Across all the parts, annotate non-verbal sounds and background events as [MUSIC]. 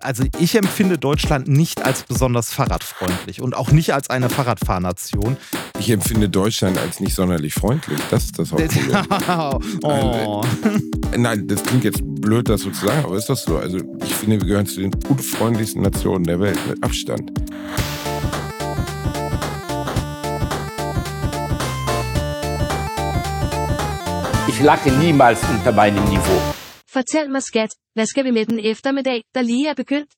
Also ich empfinde Deutschland nicht als besonders fahrradfreundlich und auch nicht als eine Fahrradfahrnation. Ich empfinde Deutschland als nicht sonderlich freundlich. Das ist das Hauptproblem. [LAUGHS] oh. Äh, nein, das klingt jetzt blöd, das so zu sagen, aber ist das so? Also ich finde, wir gehören zu den unfreundlichsten Nationen der Welt mit Abstand. Ich lache niemals unter meinem Niveau. Fortæl mig skat, hvad skal vi med den eftermiddag, der lige er begyndt?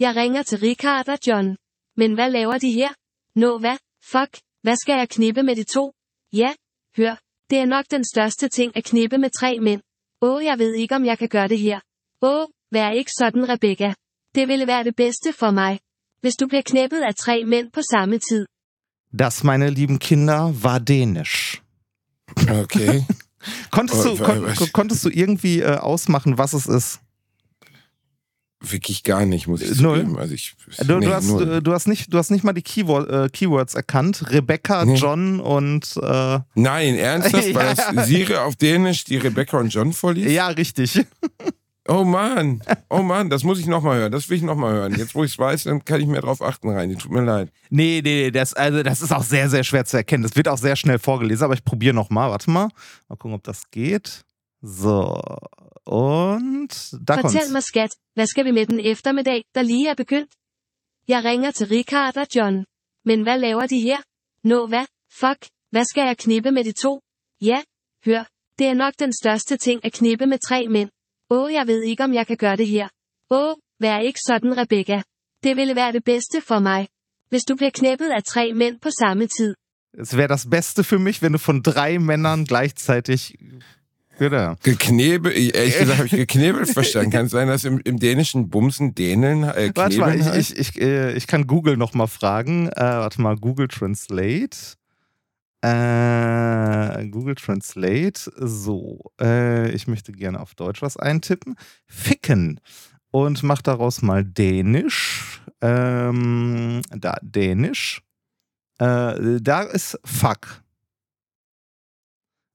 Jeg ringer til Richard og John. Men hvad laver de her? Nå hvad? Fuck, hvad skal jeg knippe med de to? Ja, hør, det er nok den største ting at knippe med tre mænd. Åh, jeg ved ikke om jeg kan gøre det her. Åh, vær ikke sådan Rebecca. Det ville være det bedste for mig. Hvis du bliver knippet af tre mænd på samme tid. Das, meine lieben Kinder, war dänisch. Okay. [LAUGHS] konntest, du, Oh, kon konntest du irgendwie äh, ausmachen, was es ist? Wirklich gar nicht, muss ich Null? zugeben. Also ich, Du, nee, du, hast, null. äh, du, hast nicht, du hast nicht mal die Keyword, äh, Keywords erkannt. Rebecca, Nee. John und äh, Nein, ernsthaft? [LAUGHS] War das Sire auf Dänisch, die Rebecca und John vorliest? ja, richtig. [LAUGHS] Oh Mann, oh Mann, das muss ich nochmal hören. Das will ich nochmal hören. Jetzt, wo ich es weiß, dann kann ich mehr drauf achten, Reini. Tut mir leid. Nee, nee, nee, das, also das ist auch sehr, sehr schwer zu erkennen. Das wird auch sehr schnell vorgelesen, aber ich probiere nochmal. Warte mal. Mal gucken, ob das geht. So. Und da kommt's. mig skat, hvad skal vi med den eftermiddag, der lige er begyndt? Jeg ringer til Richard og John. Men hvad laver de her? Nå hvad? Fuck, hvad skal jeg knippe med de to? Ja, hør, det er nok den største ting at knippe med tre mænd. Åh, jeg ved ikke om jeg kan gøre det her. Åh, vær ikke sådan Rebecca. Det ville være det bedste for mig. Hvis du bliver knippet af tre mænd på samme tid. Es wäre das Beste für mich, wenn du von drei Männern gleichzeitig. Genau. Geknebelt, ehrlich [LAUGHS] gesagt habe ich geknebelt verstanden. Kann es sein, dass im, im dänischen Bumsen Dänen äh, Warte mal, ich, ich, ich, äh, ich kann Google nochmal fragen. Äh, warte mal, Google Translate. Äh, Google Translate. So, äh, ich möchte gerne auf Deutsch was eintippen. Ficken. Und mach daraus mal Dänisch. Ähm, da, Dänisch. Äh, da ist Fuck.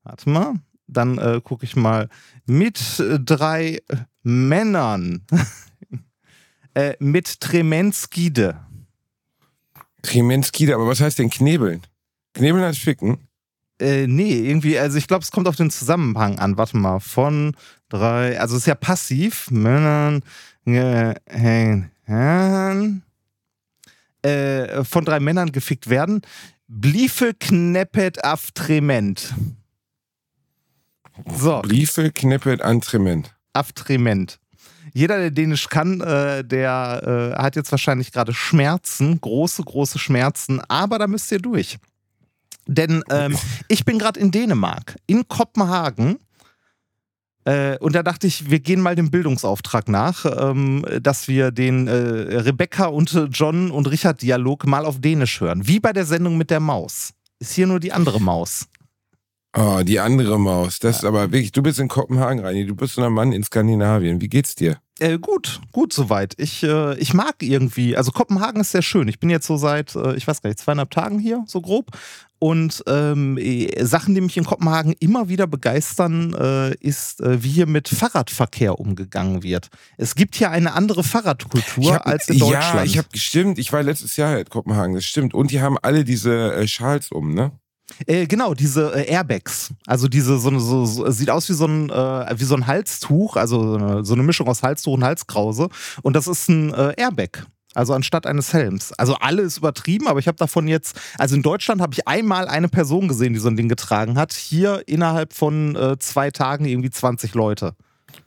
Warte mal. Dann äh, gucke ich mal mit drei Männern. [LAUGHS] äh, mit Tremenskide. Tremenskide, aber was heißt denn knebeln? Knebeln heißt ficken. Äh, nee, irgendwie, also ich glaube, es kommt auf den Zusammenhang an. Warte mal, von drei, also es ist ja passiv. Männern, Herren, äh, von drei Männern gefickt werden. Bliefe kneppet af trement. So, Briefe knippelt an Trement. Aftrement. Jeder, der Dänisch kann, äh, der äh, hat jetzt wahrscheinlich gerade Schmerzen, große, große Schmerzen, aber da müsst ihr durch. Denn ähm, ich bin gerade in Dänemark, in Kopenhagen. Äh, und da dachte ich, wir gehen mal dem Bildungsauftrag nach, ähm, dass wir den äh, Rebecca und äh, John und Richard Dialog mal auf Dänisch hören. Wie bei der Sendung mit der Maus. Ist hier nur die andere Maus. Oh, die andere Maus. Das ist aber wirklich, du bist in Kopenhagen, Reini. Du bist so ein Mann in Skandinavien. Wie geht's dir? Äh, gut, gut soweit. Ich, äh, ich mag irgendwie, also Kopenhagen ist sehr schön. Ich bin jetzt so seit, äh, ich weiß gar nicht, zweieinhalb Tagen hier, so grob. Und ähm, äh, Sachen, die mich in Kopenhagen immer wieder begeistern, äh, ist, äh, wie hier mit Fahrradverkehr umgegangen wird. Es gibt hier eine andere Fahrradkultur hab- als in Deutschland. Ja, ich habe gestimmt. Ich war letztes Jahr in Kopenhagen, das stimmt. Und die haben alle diese äh, Schals um, ne? Äh, genau, diese äh, Airbags. Also diese, so, eine- so, so sieht aus wie so ein, äh, wie so ein Halstuch, also so eine, so eine Mischung aus Halstuch und Halskrause. Und das ist ein äh, Airbag. Also anstatt eines Helms. Also alles übertrieben, aber ich habe davon jetzt, also in Deutschland habe ich einmal eine Person gesehen, die so ein Ding getragen hat. Hier innerhalb von äh, zwei Tagen irgendwie 20 Leute.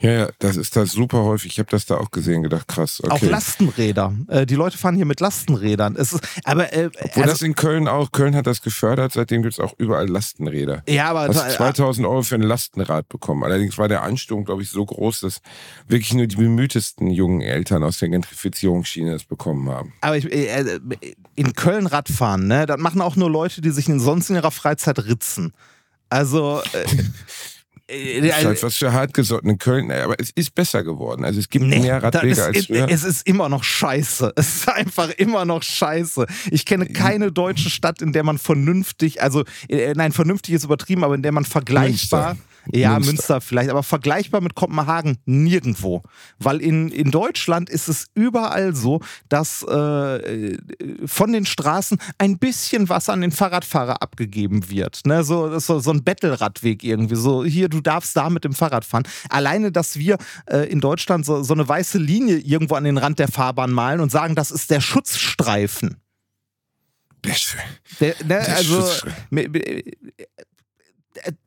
Ja, ja, das ist das super häufig. Ich habe das da auch gesehen, gedacht, krass. Okay. Auch Lastenräder. Äh, die Leute fahren hier mit Lastenrädern. Es ist, aber äh, Obwohl also- das in Köln auch, Köln hat das gefördert, seitdem gibt es auch überall Lastenräder. ja, aber Hast äh, 2000 Euro für ein Lastenrad bekommen. Allerdings war der Ansturm, glaube ich, so groß, dass wirklich nur die bemühtesten jungen Eltern aus der Gentrifizierungsschiene das bekommen haben. Aber ich, äh, in Köln Radfahren, ne, das machen auch nur Leute, die sich sonst in ihrer Freizeit ritzen. Also, [LAUGHS] äh, Das ist äh, halt was für hartgesotten in Köln. Aber es ist besser geworden. Also es gibt nee, mehr Radwege ist, als früher. es ist immer noch scheiße. [LAUGHS] Es ist einfach immer noch scheiße. Ich kenne keine deutsche Stadt, in der man vernünftig, also, äh, nein, vernünftig ist übertrieben, aber in der man vergleichbar. Ja, Münster. Münster. vielleicht, aber vergleichbar mit Kopenhagen nirgendwo. Weil in, in Deutschland ist es überall so, dass äh, von den Straßen ein bisschen was an den Fahrradfahrer abgegeben wird. Ne? So, so, so ein Bettelradweg irgendwie. So, hier, du darfst da mit dem Fahrrad fahren. Alleine, dass wir äh, in Deutschland so, so eine weiße Linie irgendwo an den Rand der Fahrbahn malen und sagen, das ist der Schutzstreifen. Der ne, also,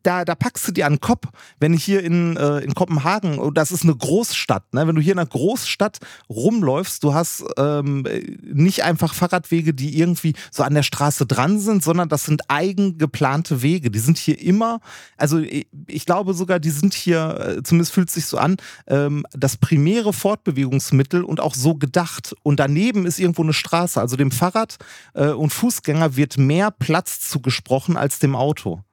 da, da packst du dir an den Kopf, wenn ich hier in, äh, in Kopenhagen, und das ist eine Großstadt, ne? wenn du hier in einer Großstadt rumläufst, du hast ähm, nicht einfach Fahrradwege, die irgendwie so an der Straße dran sind, sondern das sind eigen geplante Wege. Die sind hier immer, also ich, ich glaube sogar, die sind hier, äh, zumindest fühlt es sich so an, ähm, das primäre Fortbewegungsmittel und auch so gedacht. Und daneben ist irgendwo eine Straße. Also dem Fahrrad äh, und Fußgänger wird mehr Platz zugesprochen als dem Auto.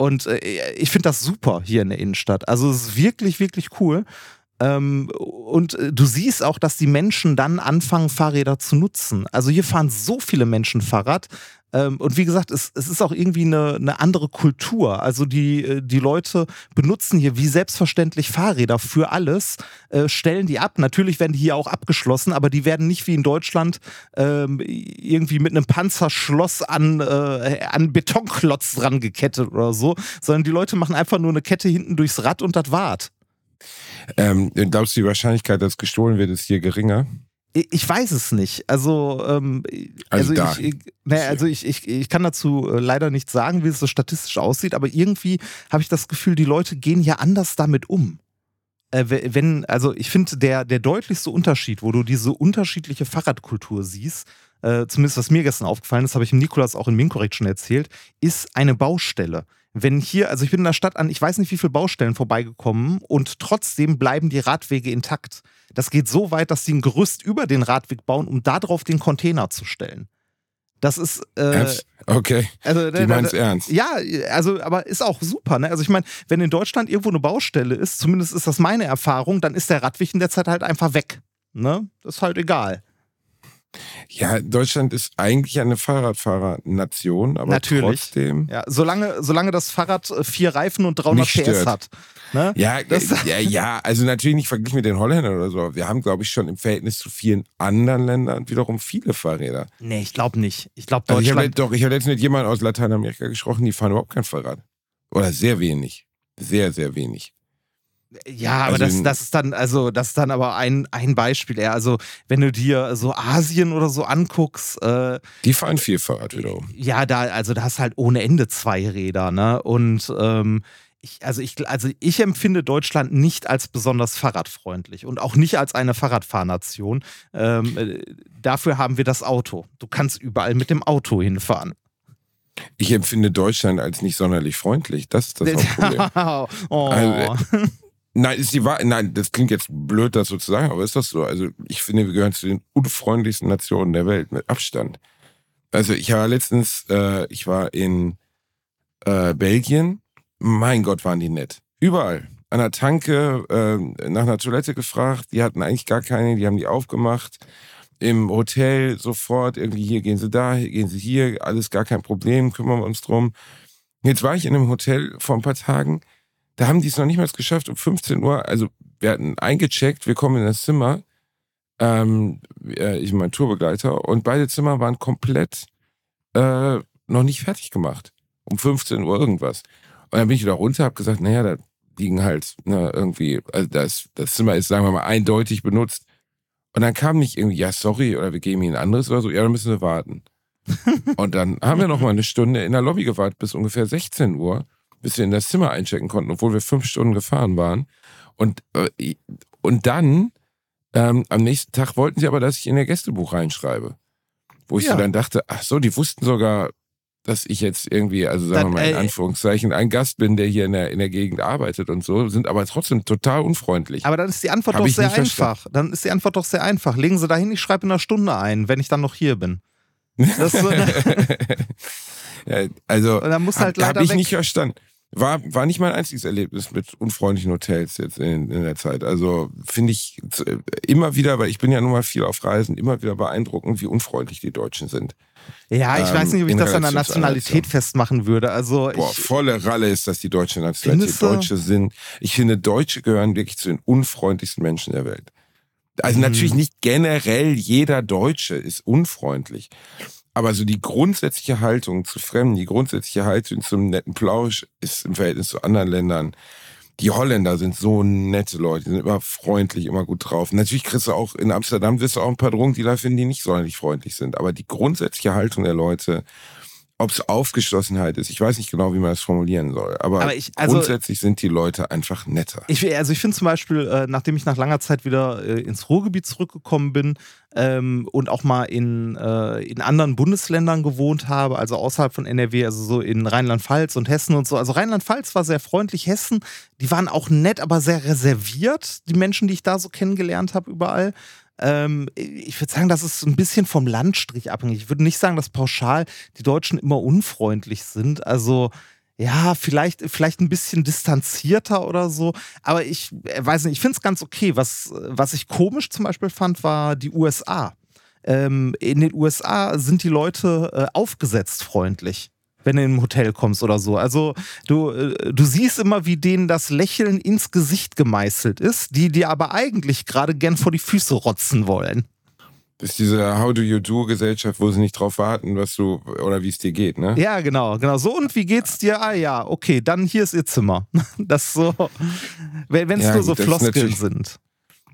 Und äh, ich finde das super hier in der Innenstadt. Also es ist wirklich, wirklich cool. Ähm, und äh, du siehst auch, dass die Menschen dann anfangen, Fahrräder zu nutzen. Also hier fahren so viele Menschen Fahrrad. Ähm, und wie gesagt, es, es ist auch irgendwie eine, eine andere Kultur. Also die, äh, die Leute benutzen hier wie selbstverständlich Fahrräder für alles, äh, stellen die ab. Natürlich werden die hier auch abgeschlossen, aber die werden nicht wie in Deutschland ähm, irgendwie mit einem Panzerschloss an, äh, an Betonklotz dran gekettet oder so, sondern die Leute machen einfach nur eine Kette hinten durchs Rad und das wart. Ähm, glaubst du, die Wahrscheinlichkeit, dass gestohlen wird, ist hier geringer? Ich weiß es nicht. Also, ähm, Also also, ich, ich, naja, also ich, ich, ich kann dazu äh, leider nicht sagen, wie es so statistisch aussieht, aber irgendwie habe ich das Gefühl, die Leute gehen ja anders damit um. Äh, we- wenn, also ich finde, der, der deutlichste Unterschied, wo du diese unterschiedliche Fahrradkultur siehst, äh, zumindest was mir gestern aufgefallen ist, habe ich dem Nikolas auch in Minkorrekt schon erzählt, ist eine Baustelle. Wenn hier, also ich bin in der Stadt an, ich weiß nicht wie viele Baustellen vorbeigekommen und trotzdem bleiben die Radwege intakt. Das geht so weit, dass sie ein Gerüst über den Radweg bauen, um darauf den Container zu stellen. Das ist, äh? Okay, also, die meinen es ernst. ja, also, aber ist auch super, ne? Also ich meine, wenn in Deutschland irgendwo eine Baustelle ist, zumindest ist das meine Erfahrung, dann ist der Radweg in der Zeit halt einfach weg. Ne? Das ist halt egal. Ja, Deutschland ist eigentlich eine Fahrradfahrernation, aber Natürlich. trotzdem. Ja, solange, solange das Fahrrad äh, vier Reifen und 300 Nicht PS hat. Ne? Ja, Das- äh, ja, ja, also natürlich nicht verglichen mit den Holländern oder so. Wir haben, glaube ich, schon im Verhältnis zu vielen anderen Ländern wiederum viele Fahrräder. Nee, ich glaube nicht. Ich glaube, Also ich Deutschland. doch, ich habe letztens mit jemandem aus Lateinamerika gesprochen, die fahren überhaupt kein Fahrrad. Oder sehr wenig. Sehr, sehr wenig. Ja, aber Also das, das ist dann, also, das ist dann aber ein, ein Beispiel eher. Also, wenn du dir so Asien oder so anguckst, äh, Die fahren viel Fahrrad wiederum. ja, da, also da hast halt ohne Ende zwei Räder, ne? Und ähm, ich, also ich, also ich empfinde Deutschland nicht als besonders fahrradfreundlich und auch nicht als eine Fahrradfahrnation. Ähm, äh, dafür haben wir das Auto. Du kannst überall mit dem Auto hinfahren. Ich empfinde Deutschland als nicht sonderlich freundlich. Das ist das [LAUGHS] Hauptproblem. oh. Also, Nein, ist die. Nein, das klingt jetzt blöd, das so zu sagen, aber ist das so? Also, ich finde, wir gehören zu den unfreundlichsten Nationen der Welt, mit Abstand. Also, ich war letztens, äh, ich war in äh, Belgien. Mein Gott, waren die nett. Überall. An der Tanke, äh, nach einer Toilette gefragt. Die hatten eigentlich gar keine, die haben die aufgemacht. Im Hotel sofort, irgendwie hier gehen sie da, hier gehen sie hier, alles gar kein Problem, kümmern wir uns drum. Jetzt war ich in einem Hotel vor ein paar Tagen da haben die es noch nicht mal geschafft, um 15 Uhr, also wir hatten eingecheckt, wir kommen in das Zimmer, ähm, äh, ich mein Tourbegleiter, und beide Zimmer waren komplett äh, noch nicht fertig gemacht. Um 15 Uhr irgendwas. Und dann bin ich wieder runter, hab gesagt, naja, da liegen halt ne, irgendwie, also das, das Zimmer ist, sagen wir mal, eindeutig benutzt. Und dann kam nicht irgendwie, ja, sorry, oder wir geben Ihnen ein anderes oder so, ja, dann müssen wir warten. [LAUGHS] und dann haben wir noch mal eine Stunde in der Lobby gewartet bis ungefähr 16 Uhr bis wir in das Zimmer einchecken konnten, obwohl wir fünf Stunden gefahren waren. Und, äh, und dann, ähm, am nächsten Tag wollten sie aber, dass ich in ihr Gästebuch reinschreibe. Wo ich Ja. so dann dachte, ach so, die wussten sogar, dass ich jetzt irgendwie, also sagen Dann, wir mal in äh, Anführungszeichen, ein Gast bin, der hier in der, in der Gegend arbeitet und so, sind aber trotzdem total unfreundlich. Aber dann ist die Antwort Hab doch sehr einfach. Dann ist die Antwort doch sehr einfach. Legen Sie dahin, ich schreibe in einer Stunde ein, wenn ich dann noch hier bin. Das, äh, [LAUGHS] ja, also, muss halt ich weg. nicht verstanden. War, war nicht mein einziges Erlebnis mit unfreundlichen Hotels jetzt in, in der Zeit. Also finde ich äh, immer wieder, weil ich bin ja nun mal viel auf Reisen, immer wieder beeindruckend, wie unfreundlich die Deutschen sind. Ja, ich Ähm, weiß nicht, ob ich in das an der Nationalität Nation. festmachen würde. Also Boah, volle Ralle ist das die deutsche Nationalität. Deutsche sind, ich finde, Deutsche gehören wirklich zu den unfreundlichsten Menschen der Welt. Also Mhm. natürlich nicht generell jeder Deutsche ist unfreundlich. Aber so die grundsätzliche Haltung zu Fremden, die grundsätzliche Haltung zum netten Plausch ist im Verhältnis zu anderen Ländern. Die Holländer sind so nette Leute, die sind immer freundlich, immer gut drauf. Natürlich kriegst du auch in Amsterdam wirst du auch ein paar Drogendealer finden, die nicht sonderlich freundlich sind. Aber die grundsätzliche Haltung der Leute, ob es Aufgeschlossenheit ist, ich weiß nicht genau, wie man das formulieren soll. Aber, Aber ich- also- grundsätzlich sind die Leute einfach netter. Ich, also ich finde zum Beispiel, äh, nachdem ich nach langer Zeit wieder äh, ins Ruhrgebiet zurückgekommen bin ähm, und auch mal in, äh, in anderen Bundesländern gewohnt habe, also außerhalb von NRW, also so in Rheinland-Pfalz und Hessen und so. Also Rheinland-Pfalz war sehr freundlich, Hessen, die waren auch nett, aber sehr reserviert, die Menschen, die ich da so kennengelernt habe überall. Ähm, ich würde sagen, das ist ein bisschen vom Landstrich abhängig. Ich würde nicht sagen, dass pauschal die Deutschen immer unfreundlich sind. Also ja, vielleicht, vielleicht ein bisschen distanzierter oder so. Aber ich äh, weiß nicht, ich finde es ganz okay. Was, was ich komisch zum Beispiel fand, war die USA. Ähm, in den USA sind die Leute äh, aufgesetzt freundlich. Wenn du in ein Hotel kommst oder so. Also du, äh, du siehst immer, wie denen das Lächeln ins Gesicht gemeißelt ist, die dir aber eigentlich gerade gern vor die Füße rotzen wollen. Das ist diese How do you do Gesellschaft, wo sie nicht drauf warten, was du oder wie es dir geht, ne? Ja, genau, genau. So, und wie geht's dir? Ah ja, okay, dann hier ist ihr Zimmer. [LAUGHS] Das so, wenn es Ja, nur so Floskeln sind.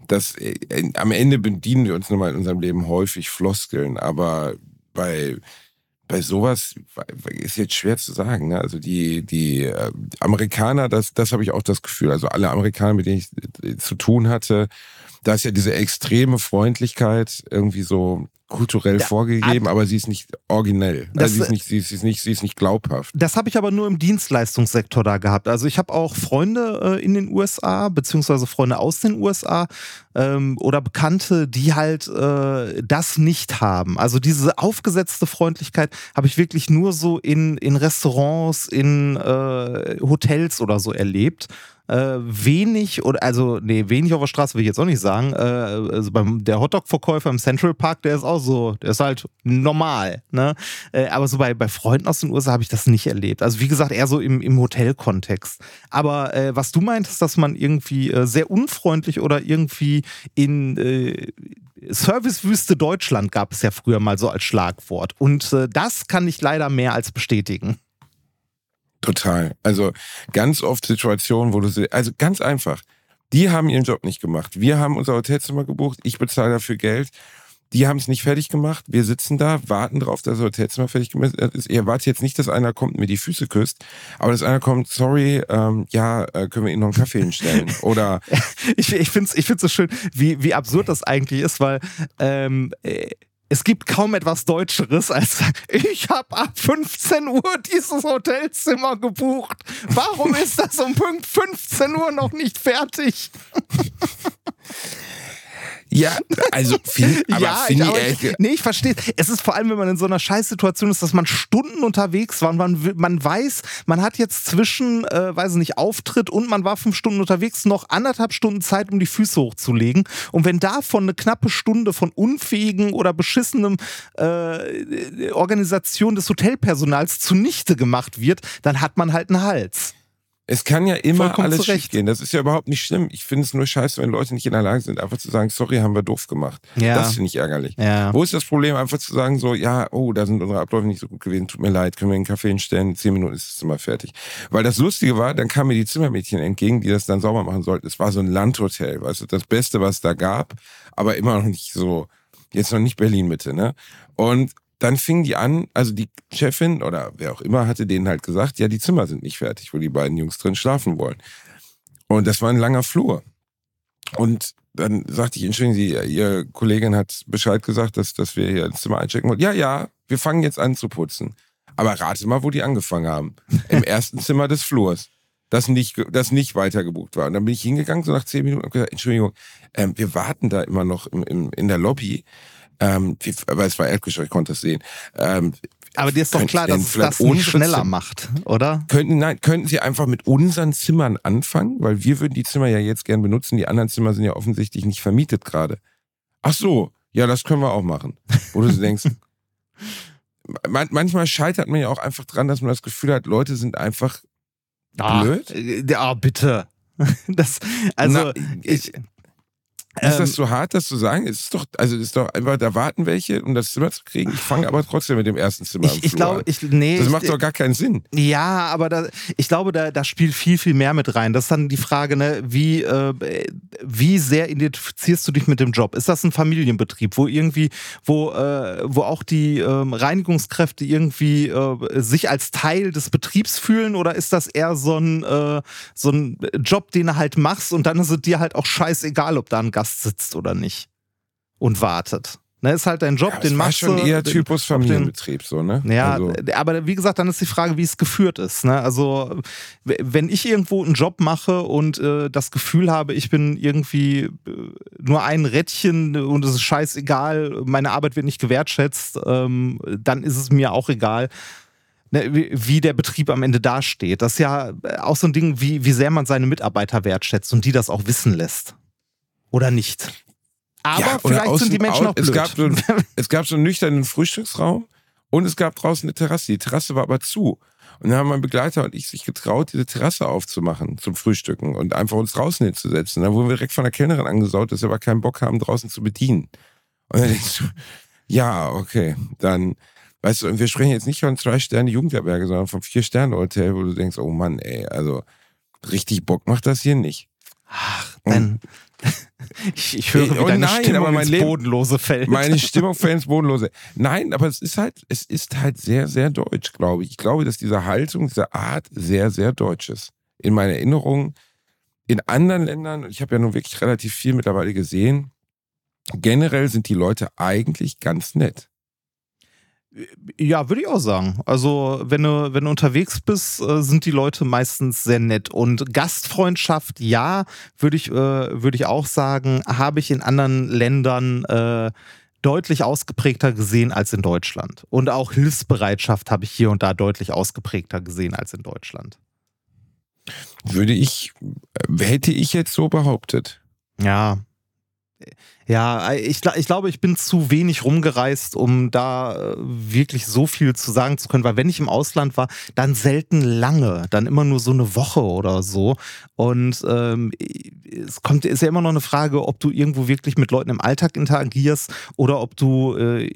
Das äh, am Ende bedienen wir uns nun mal in unserem Leben häufig Floskeln, aber bei bei sowas ist jetzt schwer zu sagen. Ne? Also die, die äh, Amerikaner, das, das habe ich auch das Gefühl. Also alle Amerikaner, mit denen ich äh, zu tun hatte, da ist ja diese extreme Freundlichkeit irgendwie so kulturell Ja, vorgegeben, aber sie ist nicht originell. Das- Also sie ist nicht, sie ist, sie ist nicht, sie ist nicht glaubhaft. Das habe ich aber nur im Dienstleistungssektor da gehabt. Also ich habe auch Freunde äh, in den USA, beziehungsweise Freunde aus den USA ähm, oder Bekannte, die halt äh, das nicht haben. Also diese aufgesetzte Freundlichkeit habe ich wirklich nur so in, in Restaurants, in äh, Hotels oder so erlebt. Äh, wenig oder also nee wenig auf der Straße will ich jetzt auch nicht sagen. Äh, also beim der Hotdog-Verkäufer im Central Park, der ist auch so, der ist halt normal. Ne? Äh, aber so bei, bei Freunden aus den USA habe ich das nicht erlebt. Also wie gesagt, eher so im, im Hotelkontext. Aber äh, was du meintest, dass man irgendwie äh, sehr unfreundlich oder irgendwie in äh, Servicewüste Deutschland gab es ja früher mal so als Schlagwort. Und das kann ich leider mehr als bestätigen. Total. Also ganz oft Situationen, wo du sie, also ganz einfach. Die haben ihren Job nicht gemacht. Wir haben unser Hotelzimmer gebucht. Ich bezahle dafür Geld. Die haben es nicht fertig gemacht. Wir sitzen da, warten drauf, dass das Hotelzimmer fertig gemacht ist. Ihr erwartet jetzt nicht, dass einer kommt und mir die Füße küsst, aber dass einer kommt, sorry, ähm, ja, äh, können wir Ihnen noch einen Kaffee hinstellen? [LAUGHS] Oder Ich, ich finde es ich find's so schön, wie, wie absurd das eigentlich ist, weil ähm, äh, es gibt kaum etwas Deutscheres als ich habe ab 15 Uhr dieses Hotelzimmer gebucht. Warum ist das um Punkt 15 Uhr noch nicht fertig? [LAUGHS] ja, also find, [LAUGHS] aber ja, ich, finde ich, aber ich, nee, ich verstehe. Es ist vor allem, wenn man in so einer Scheißsituation ist, dass man Stunden unterwegs war und man, man weiß, man hat jetzt zwischen, äh, weiß ich nicht, Auftritt und man war fünf Stunden unterwegs, noch anderthalb Stunden Zeit, um die Füße hochzulegen. Und wenn davon eine knappe Stunde von unfähigen oder beschissenem äh, Organisation des Hotelpersonals zunichte gemacht wird, dann hat man halt einen Hals. Es kann ja immer Vollkommen alles zu Recht. schief gehen. Das ist ja überhaupt nicht schlimm. Ich finde es nur scheiße, wenn Leute nicht in der Lage sind, einfach zu sagen, sorry, haben wir doof gemacht. Ja. Das finde ich ärgerlich. Ja. Wo ist das Problem, einfach zu sagen, so, ja, oh, da sind unsere Abläufe nicht so gut gewesen, tut mir leid, können wir einen Kaffee hinstellen, in zehn Minuten ist das Zimmer fertig. Weil das Lustige war, dann kamen mir die Zimmermädchen entgegen, die das dann sauber machen sollten. Es war so ein Landhotel, weißt du, das Beste, was es da gab, aber immer noch nicht so, jetzt noch nicht Berlin-Mitte, ne? Und dann fingen die an, also die Chefin oder wer auch immer hatte denen halt gesagt, ja, die Zimmer sind nicht fertig, wo die beiden Jungs drin schlafen wollen. Und das war ein langer Flur. Und dann sagte ich, entschuldigen Sie, Ihr Kollegin hat Bescheid gesagt, dass, dass wir hier ins Zimmer einchecken wollen. Ja, ja, wir fangen jetzt an zu putzen. Aber rate mal, wo die angefangen haben. Im [LAUGHS] ersten Zimmer des Flurs. Das nicht, das nicht weiter gebucht war. Und dann bin ich hingegangen, so nach zehn Minuten, und gesagt, Entschuldigung, ähm, wir warten da immer noch im, im, in der Lobby. Ähm, aber es war Erdgeschoss, ich konnte das sehen. Ähm, Aber dir ist doch klar, dass es das nicht schneller macht, oder? Könnten, nein, könnten Sie einfach mit unseren Zimmern anfangen? Weil wir würden die Zimmer ja jetzt gern benutzen. Die anderen Zimmer sind ja offensichtlich nicht vermietet gerade. Ach so, ja, das können wir auch machen. Wo du denkst, [LAUGHS] man, manchmal scheitert man ja auch einfach dran, dass man das Gefühl hat, Leute sind einfach blöd. Ja, bitte. [LAUGHS] Das, also, Na, ich, Ist ähm, das so hart, das zu sagen? Es ist doch, also ist doch einfach, da warten welche, um das Zimmer zu kriegen. Ich fange aber trotzdem mit dem ersten Zimmer ich, ich glaube, an. ich, nee. Das ich, macht doch gar keinen Sinn. Ja, aber da, ich glaube, da, da spielt viel, viel mehr mit rein. Das ist dann die Frage, ne, wie, äh, wie sehr identifizierst du dich mit dem Job? Ist das ein Familienbetrieb, wo irgendwie, wo, äh, wo auch die ähm, Reinigungskräfte irgendwie äh, sich als Teil des Betriebs fühlen oder ist das eher so ein, äh, so ein Job, den du halt machst und dann ist es dir halt auch scheißegal, ob da ein Gast sitzt oder nicht und wartet. Ne, ist halt dein Job, Ja, den machst schon du. eher den- Typus Familienbetrieb, so, ne? ja, Also, aber wie gesagt, dann ist die Frage, wie es geführt ist. Ne? Also, wenn ich irgendwo einen Job mache und äh, das Gefühl habe, ich bin irgendwie äh, nur ein Rädchen und es ist scheißegal, meine Arbeit wird nicht gewertschätzt, ähm, dann ist es mir auch egal. ne, Wie der Betrieb am Ende dasteht. Das ist ja auch so ein Ding, wie, wie sehr man seine Mitarbeiter wertschätzt und die das auch wissen lässt. Oder nicht. Aber Ja, vielleicht sind die Menschen au- auch blöd. es gab so [LAUGHS] es gab so einen nüchternen Frühstücksraum und es gab draußen eine Terrasse. Die Terrasse war aber zu. Und dann haben mein Begleiter und ich sich getraut, diese Terrasse aufzumachen zum Frühstücken und einfach uns draußen hinzusetzen. Da wurden wir direkt von der Kellnerin angesaut, dass wir aber keinen Bock haben, draußen zu bedienen. Und dann denkst du, [LAUGHS] ja, okay, dann, weißt du, und wir sprechen jetzt nicht von zwei Sterne Jugendherberge, sondern vom Vier-Sterne-Hotel, wo du denkst, oh Mann, ey, also richtig Bock macht das hier nicht. Ach, dann. [LAUGHS] Ich, ich höre, wie Oh nein, Stimmung aber mein ins Bodenlose fällt. Meine [LAUGHS] Stimmung fällt ins Bodenlose. Nein, aber es ist halt, es ist halt sehr, sehr deutsch, glaube ich. Ich glaube, dass diese Haltung, diese Art sehr, sehr deutsch ist. In meiner Erinnerung, in anderen Ländern, ich habe ja nun wirklich relativ viel mittlerweile gesehen, generell sind die Leute eigentlich ganz nett. Ja, würde ich auch sagen. Also, wenn du, wenn du unterwegs bist, äh, sind die Leute meistens sehr nett. Und Gastfreundschaft, ja, würde ich, äh, würde ich auch sagen, habe ich in anderen Ländern äh, deutlich ausgeprägter gesehen als in Deutschland. Und auch Hilfsbereitschaft habe ich hier und da deutlich ausgeprägter gesehen als in Deutschland. Würde ich, hätte ich jetzt so behauptet. Ja. Ja, ich, ich glaube, ich bin zu wenig rumgereist, um da äh, wirklich so viel zu sagen zu können, weil wenn ich im Ausland war, dann selten lange, dann immer nur so eine Woche oder so. Und ähm, es kommt, ist ja immer noch eine Frage, ob du irgendwo wirklich mit Leuten im Alltag interagierst oder ob du äh,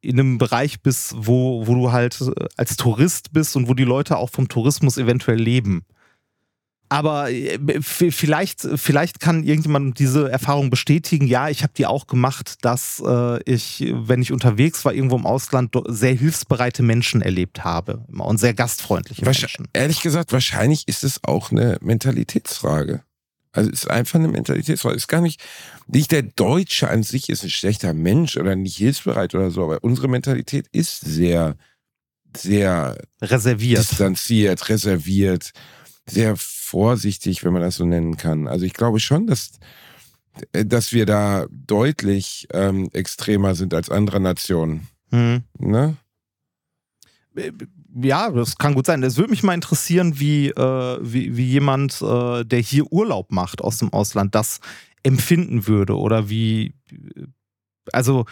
in einem Bereich bist, wo, wo du halt äh, als Tourist bist und wo die Leute auch vom Tourismus eventuell leben. Aber äh, vielleicht, vielleicht kann irgendjemand diese Erfahrung bestätigen. Ja, ich habe die auch gemacht, dass äh, ich, wenn ich unterwegs war, irgendwo im Ausland, sehr hilfsbereite Menschen erlebt habe und sehr gastfreundliche Wahrsch- Menschen. Ehrlich gesagt, wahrscheinlich ist es auch eine Mentalitätsfrage. Also es ist einfach eine Mentalitätsfrage. Es ist gar nicht, nicht der Deutsche an sich ist ein schlechter Mensch oder nicht hilfsbereit oder so, aber unsere Mentalität ist sehr, sehr Reserviert. distanziert, reserviert, sehr vorsichtig, wenn man das so nennen kann. Also ich glaube schon, dass, dass wir da deutlich ähm, extremer sind als andere Nationen. Hm. Ne? Ja, das kann gut sein. Es würde mich mal interessieren, wie, äh, wie, wie jemand, äh, der hier Urlaub macht aus dem Ausland, das empfinden würde oder wie. Also,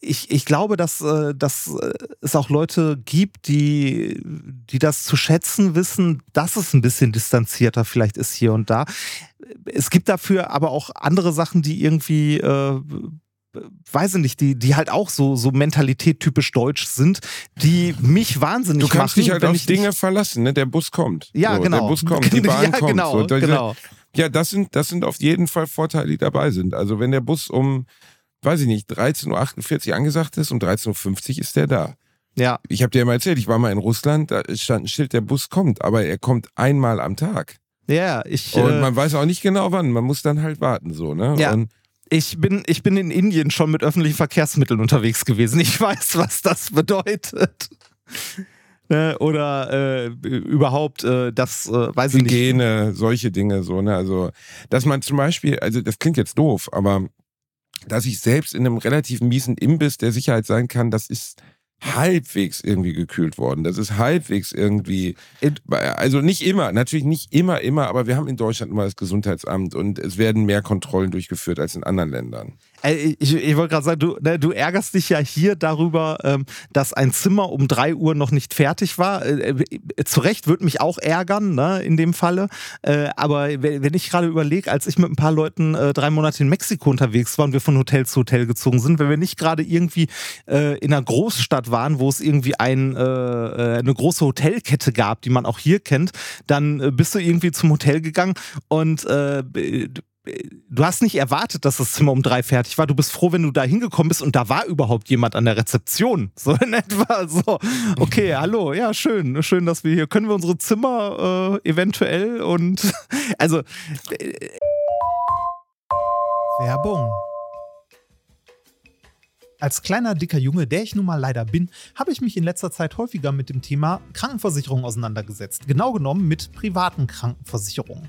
ich, ich glaube, dass, äh, dass äh, es auch Leute gibt, die, die das zu schätzen wissen, dass es ein bisschen distanzierter vielleicht ist hier und da. Es gibt dafür aber auch andere Sachen, die irgendwie. Äh, weiß ich nicht, die, die halt auch so, so Mentalität typisch deutsch sind, die mich wahnsinnig Du kannst machen, dich halt auf Dinge verlassen, ne? Der Bus kommt. Ja, so, genau. Der Bus kommt, die [LAUGHS] Bahn ja, kommt. Genau, so. Genau. Ja, das sind, das sind auf jeden Fall Vorteile, die dabei sind. Also wenn der Bus um, weiß ich nicht, 13.48 Uhr angesagt ist, um 13.50 Uhr ist der da. Ja, Ich habe dir mal erzählt, ich war mal in Russland, da stand ein Schild, der Bus kommt, aber er kommt einmal am Tag. ja, ich, Und äh, man weiß auch nicht genau wann, man muss dann halt warten, so, ne? Ja. Und ich, bin, ich bin in Indien schon mit öffentlichen Verkehrsmitteln unterwegs gewesen. Ich weiß, was das bedeutet. [LAUGHS] Ne, Oder äh, überhaupt äh, das, äh, weiß ich nicht. Hygiene, solche Dinge, so, ne? Also, dass man zum Beispiel, also das klingt jetzt doof, aber dass ich selbst in einem relativ miesen Imbiss der Sicherheit sein kann, das ist halbwegs irgendwie gekühlt worden. Das ist halbwegs irgendwie, also nicht immer, natürlich nicht immer, immer, aber wir haben in Deutschland immer das Gesundheitsamt und es werden mehr Kontrollen durchgeführt als in anderen Ländern. Ich, ich wollte gerade sagen, du, ne, du ärgerst dich ja hier darüber, ähm, dass ein Zimmer um drei Uhr noch nicht fertig war. Äh, äh, zu Recht würde mich auch ärgern, ne, in dem Falle. Äh, aber wenn ich gerade überlege, als ich mit ein paar Leuten drei Monate in Mexiko unterwegs war und wir von Hotel zu Hotel gezogen sind, wenn wir nicht gerade irgendwie in einer Großstadt waren, wo es irgendwie ein, eine große Hotelkette gab, die man auch hier kennt, dann bist du irgendwie zum Hotel gegangen und du hast nicht erwartet, dass das Zimmer um drei fertig war. Du bist froh, wenn du da hingekommen bist und da war überhaupt jemand an der Rezeption. [LAUGHS] So in etwa so. Okay, [LAUGHS] hallo, ja, schön. Schön, dass wir hier. Können wir unsere Zimmer äh, eventuell und [LAUGHS] also. Äh, Werbung. Als kleiner, dicker Junge, der ich nun mal leider bin, habe ich mich in letzter Zeit häufiger mit dem Thema Krankenversicherung auseinandergesetzt. Genau genommen mit privaten Krankenversicherungen.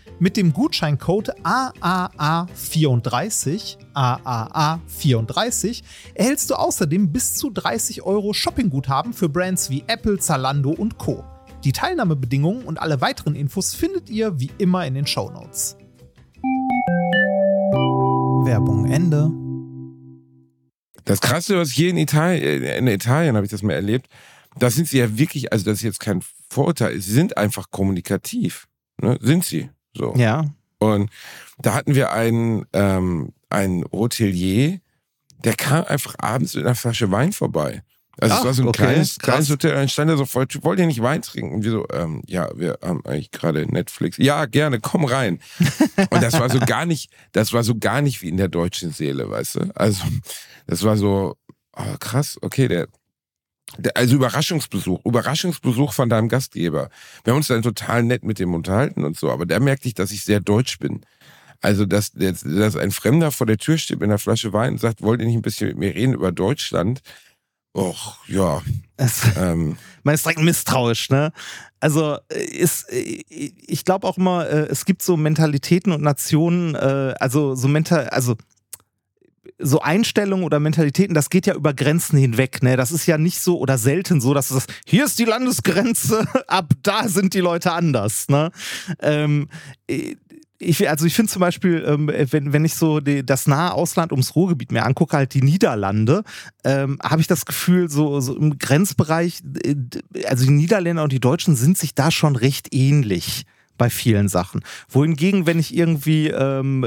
Mit dem Gutscheincode AAA34, AAA34, erhältst du außerdem bis zu 30 Euro Shoppingguthaben für Brands wie Apple, Zalando und Co. Die Teilnahmebedingungen und alle weiteren Infos findet ihr wie immer in den Show Notes. Werbung Ende. Das Krasse, was hier in Italien, in Italien habe ich das mal erlebt, da sind sie ja wirklich, also das ist jetzt kein Vorurteil, sie sind einfach kommunikativ. Ne? Sind sie. So. Ja. Und da hatten wir einen, ähm, einen Hotelier, der kam einfach abends mit einer Flasche Wein vorbei. Also Ach, es war so ein okay, kleines, kleines Hotel, dann stand er so voll, wollt ihr nicht Wein trinken? Und wir so, ähm, ja, wir haben eigentlich gerade Netflix. Ja, gerne, komm rein. Und das war so [LAUGHS] gar nicht, das war so gar nicht wie in der deutschen Seele, weißt du? Also, das war so, oh, krass, okay, der, der, also Überraschungsbesuch, Überraschungsbesuch von deinem Gastgeber. Wir haben uns dann total nett mit dem unterhalten und so, aber da merkte ich, dass ich sehr deutsch bin. Also, dass, dass ein Fremder vor der Tür steht mit einer Flasche Wein und sagt, wollt ihr nicht ein bisschen mit mir reden über Deutschland? Och, ja. Es, ähm. [LAUGHS] Man ist direkt misstrauisch, ne? Also äh, ist, äh, ich glaube auch immer, äh, es gibt so Mentalitäten und Nationen, also so mental, also so Einstellungen oder Mentalitäten, das geht ja über Grenzen hinweg. Ne? Das ist ja nicht so oder selten so, dass es hier ist die Landesgrenze, [LAUGHS] ab da sind die Leute anders. Ne? Ähm, ich, also ich finde zum Beispiel, ähm, wenn, wenn ich so die, das nahe Ausland ums Ruhrgebiet mir angucke, halt die Niederlande, ähm, habe ich das Gefühl, so, so im Grenzbereich, äh, also die Niederländer und die Deutschen sind sich da schon recht ähnlich bei vielen Sachen. Wohingegen, wenn ich irgendwie, ähm,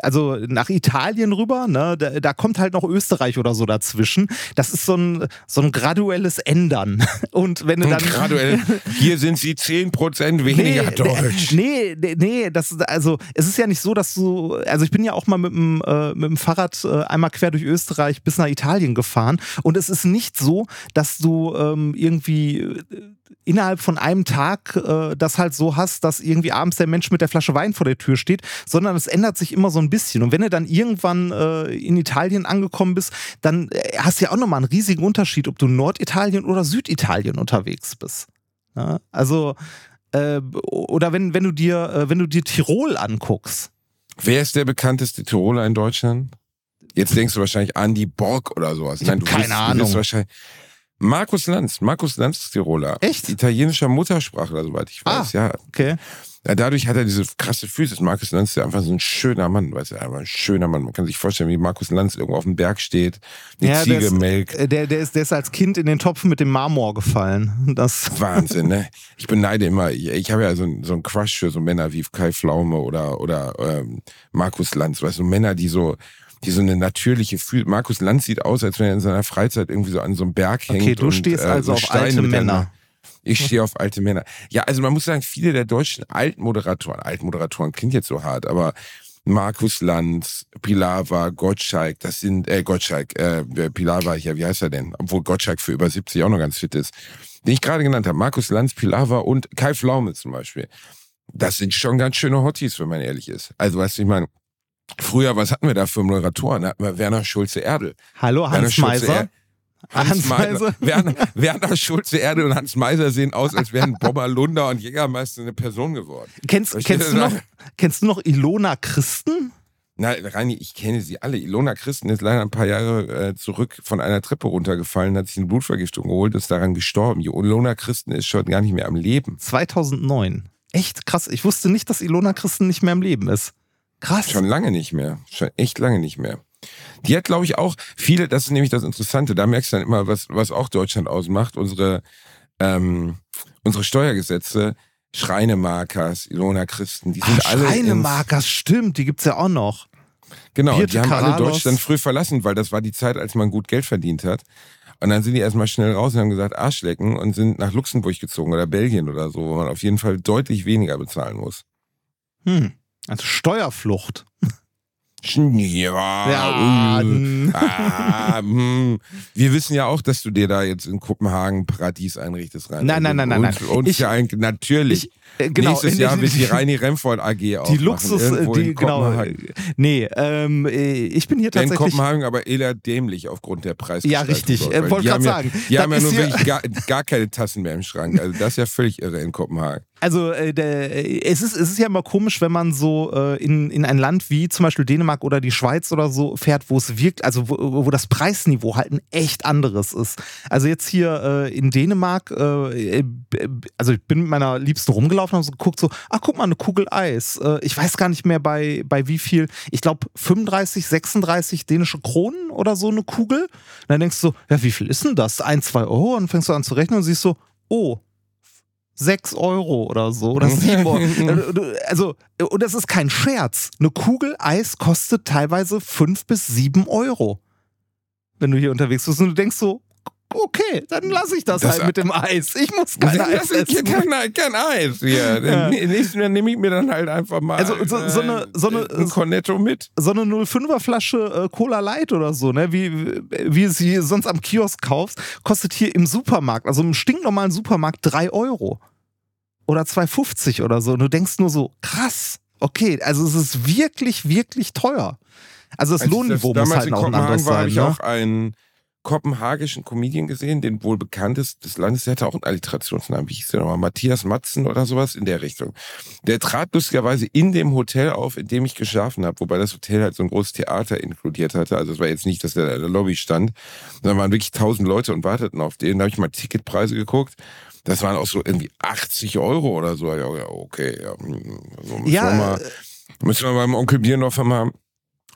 also nach Italien rüber, ne, da, da, kommt halt noch Österreich oder so dazwischen. Das ist so ein, so ein graduelles Ändern. [LAUGHS] Und wenn du dann. Graduell, hier sind sie 10% weniger nee, deutsch. Nee, nee, nee, das, also es ist ja nicht so, dass du, also ich bin ja auch mal mit dem, äh, mit dem Fahrrad äh, einmal quer durch Österreich bis nach Italien gefahren. Und es ist nicht so, dass du ähm, irgendwie äh, innerhalb von einem Tag äh, das halt so hast, dass irgendwie abends der Mensch mit der Flasche Wein vor der Tür steht, sondern es ändert sich immer so ein bisschen. Und wenn du dann irgendwann äh, in Italien angekommen bist, dann äh, hast du ja auch nochmal einen riesigen Unterschied, ob du Norditalien oder Süditalien unterwegs bist. Ja? Also, äh, oder wenn, wenn du dir, äh, wenn du dir Tirol anguckst. Wer ist der bekannteste Tiroler in Deutschland? Jetzt denkst du wahrscheinlich an die Borg oder sowas. Nein, du keine bist, Ahnung. Du wahrscheinlich Markus Lanz, Markus Lanz Tiroler. Echt? Italienischer Muttersprachler, soweit ich weiß, ja. Okay. ja. Dadurch hat er diese krasse Füße. Markus Lanz ist ja einfach so ein schöner Mann, weißt du, einfach ein schöner Mann. Man kann sich vorstellen, wie Markus Lanz irgendwo auf dem Berg steht, die Ja, der Ziege ist- melkt. Äh, Der, der, ist, der ist als Kind in den Topf mit dem Marmor gefallen. Das, [LAUGHS] Wahnsinn, ne? Ich beneide immer, ich, ich habe ja so, so einen Crush für so Männer wie Kai Pflaume oder, oder ähm, Markus Lanz, weißt du, Männer, die so, die so eine natürliche Fühl. Markus Lanz sieht aus, als wenn er in seiner Freizeit irgendwie so an so einem Berg hängt. Okay, du und, stehst äh, also so auf Steine alte Männer. Ich stehe auf alte Männer. Ja, also man muss sagen, viele der deutschen Altmoderatoren, Altmoderatoren klingt jetzt so hart, aber Markus Lanz, Pilawa, Gottschalk, das sind, äh, Gottschalk, äh, Pilawa, ja, wie heißt er denn? Obwohl Gottschalk für über 70 auch noch ganz fit ist. Den ich gerade genannt habe, Markus Lanz, Pilawa und Kai Pflaume zum Beispiel. Das sind schon ganz schöne Hotties, wenn man ehrlich ist. Also, weißt du, ich meine, früher, was hatten wir da für Moderatoren? Da hatten wir Werner Schulze-Erdel. Hallo, Hans Meiser. Hans, Hans Meiser. [LAUGHS] Werner, Werner Schulze Erde und Hans Meiser sehen aus, als wären Bomber Lunder und Jägermeister eine Person geworden. Kennst, kennst, du noch, kennst du noch Ilona Christen? Nein, Reini, ich kenne sie alle. Ilona Christen ist leider ein paar Jahre äh, zurück von einer Treppe runtergefallen, hat sich eine Blutvergiftung geholt, ist daran gestorben. Ilona Christen ist schon gar nicht mehr am Leben. 2009. Echt krass. Ich wusste nicht, dass Ilona Christen nicht mehr im Leben ist. Krass. Schon lange nicht mehr. Schon echt lange nicht mehr. Die hat, glaube ich, auch viele, das ist nämlich das Interessante, da merkst du dann immer, was, was auch Deutschland ausmacht, unsere, ähm, unsere Steuergesetze, Schreinemarkers, Ilona Christen, die sind Ach, alle. Schreinemarkers, stimmt, die gibt's ja auch noch. Genau, Birte die haben alle Karalos. Deutschland früh verlassen, weil das war die Zeit, als man gut Geld verdient hat. Und dann sind die erstmal schnell raus und haben gesagt, Arschlecken und sind nach Luxemburg gezogen oder Belgien oder so, wo man auf jeden Fall deutlich weniger bezahlen muss. Hm. Also Steuerflucht. Ja, Ja, n- ah, hm. Wir wissen ja auch, dass du dir da jetzt in Kopenhagen Paradies einrichtest rein. Nein, nein, nein, nein, Und, nein. und Ich- ja, ein, natürlich. Äh, genau, Nächstes Jahr wird die Reini Remford AG Die aufmachen, Luxus, äh, die, in genau. Kopenhagen. äh, Nee, ähm, äh, ich bin hier Der in tatsächlich. Kopenhagen aber eher dämlich aufgrund der Ja, Preisgestaltung. richtig. Äh, wollte die grad haben ja, sagen, Die haben ja nur wirklich gar, gar keine Tassen mehr im Schrank. Also das ist ja völlig irre in Kopenhagen. Also äh, der, äh, es, ist, es ist ja immer komisch, wenn man so äh, in, in ein Land wie zum Beispiel Dänemark oder die Schweiz oder so fährt, wo es wirkt, also wo, wo das Preisniveau halt ein echt anderes ist. Also jetzt hier äh, in Dänemark, äh, äh, also ich bin mit meiner Liebsten rumgelaufen und habe so geguckt, so, ach guck mal, eine Kugel Eis. Ich weiß gar nicht mehr bei, bei wie viel, ich glaube 35, 36 dänische Kronen oder so eine Kugel. Und dann denkst du, ja, wie viel ist denn das? Ein, zwei Euro? Und fängst du an zu rechnen und siehst so, oh, 6 Euro oder so oder 7 Euro. [LAUGHS] Also, und das ist kein Scherz. Eine Kugel Eis kostet teilweise 5 bis 7 Euro. Wenn du hier unterwegs bist und du denkst so, okay, dann lasse ich das, Das- halt mit dem Eis. Ich muss kein Eis essen. kein, kein Eis hier. Ja. Nächsten Mal nehme ich mir dann halt einfach mal Also so- so eine- so eine- ein Cornetto mit. So eine 05er Flasche äh, Cola Light oder so, ne, wie, wie es sie sonst am Kiosk kaufst, kostet hier im Supermarkt, also im stinknormalen Supermarkt 3 Euro. Oder 2,50 oder so. Und du denkst nur so, krass, okay, also es ist wirklich, wirklich teuer. Also das Als ich Lohnniveau muss halt in auch ein Kopenhagen anderes war, sein. habe ich Ne? auch einen kopenhagischen Comedian gesehen, den wohl bekanntesten des Landes. Der hatte auch einen Alliterationsnamen. Wie hieß der nochmal? Matthias Matzen oder sowas in der Richtung. Der trat lustigerweise in dem Hotel auf, in dem ich geschlafen habe, wobei das Hotel halt so ein großes Theater inkludiert hatte. Also es war jetzt nicht, dass der in der Lobby stand. Da waren wirklich tausend Leute und warteten auf den. Da habe ich mal Ticketpreise geguckt. Das waren auch so irgendwie 80 Euro oder so. Ja, okay. Ja, hm, so müssen, Ja, wir mal, müssen wir beim Onkel Biernhofer mal